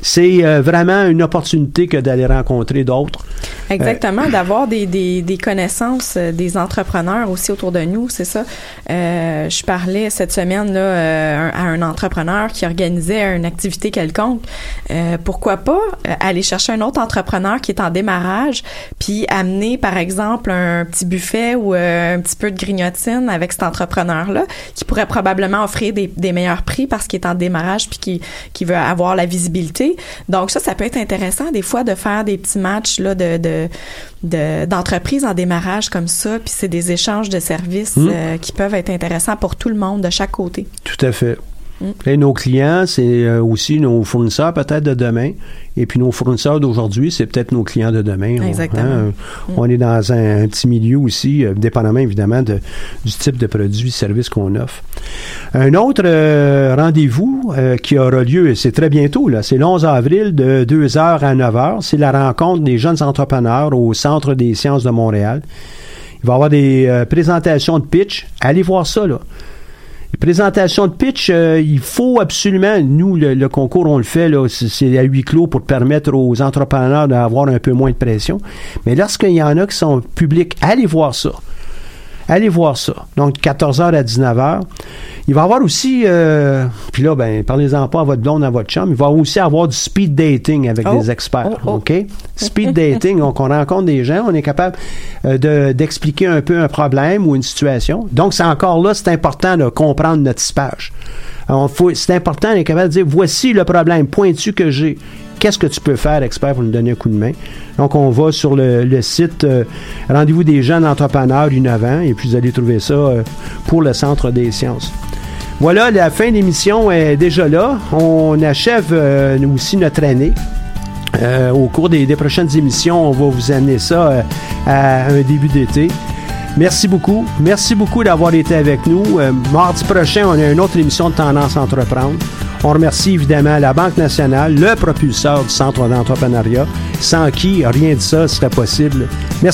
c'est euh, vraiment une opportunité que d'aller rencontrer d'autres. Exactement, d'avoir des, des, des connaissances euh, des entrepreneurs aussi autour de nous, c'est ça. Euh, je parlais cette semaine là, euh, à un entrepreneur qui organisait une activité quelconque. Euh, pourquoi pas euh, aller chercher un autre entrepreneur qui est en démarrage, puis amener par exemple un petit buffet ou euh, un petit peu de grignotine avec cet entrepreneur-là, qui pourrait probablement offrir des, des meilleurs prix parce qu'il est en démarrage puis qui, qui veut avoir la visibilité. Donc ça, ça peut être intéressant des fois de faire des petits matchs là de, de de- d'entreprises en démarrage comme ça, puis c'est des échanges de services Mm. euh, qui peuvent être intéressants pour tout le monde de chaque côté. Tout à fait. Et nos clients, c'est euh, aussi nos fournisseurs peut-être de demain. Et puis nos fournisseurs d'aujourd'hui, c'est peut-être nos clients de demain. On- Exactement. hein, On est dans un, un petit milieu aussi, euh, dépendamment évidemment de- du type de produits, services qu'on offre. Un autre euh, rendez-vous euh, qui aura lieu, et c'est très bientôt, là, c'est le 11 avril de 2h à 9h. C'est la rencontre des jeunes entrepreneurs au Centre des sciences de Montréal. Il va y avoir des euh, présentations de pitch. Allez voir ça, là. Les présentations de pitch, euh, il faut absolument, nous, le, le concours, on le fait, c'est à huis clos pour permettre aux entrepreneurs d'avoir un peu moins de pression. Mais lorsqu'il y en a qui sont publics, allez voir ça. Allez voir ça. Donc, 14h à 19h. Il va y avoir aussi, euh, puis là, ben, parlez-en pas à votre blonde, à votre chum, il va aussi avoir du speed dating avec Oh. des experts. OK? Speed dating, donc on rencontre des gens, on est capable euh, de- d'expliquer un peu un problème ou une situation. Donc, c'est encore là, c'est important de comprendre notre typage. C'est important d'être capable de dire, voici le problème pointu que j'ai. Qu'est-ce que tu peux faire, expert, pour nous donner un coup de main? Donc, on va sur le, site euh, Rendez-vous des jeunes entrepreneurs innovants et puis vous allez trouver ça euh, pour le Centre des sciences. Voilà, la fin de l'émission est déjà là. On achève euh, aussi notre année. Au cours des, prochaines émissions, on va vous amener ça à un début d'été. Merci beaucoup. Merci beaucoup d'avoir été avec nous. Mardi prochain, on a une autre émission de Tendance Entreprendre. On remercie évidemment la Banque nationale, le propulseur du Centre d'entrepreneuriat, sans qui rien de ça serait possible. Merci.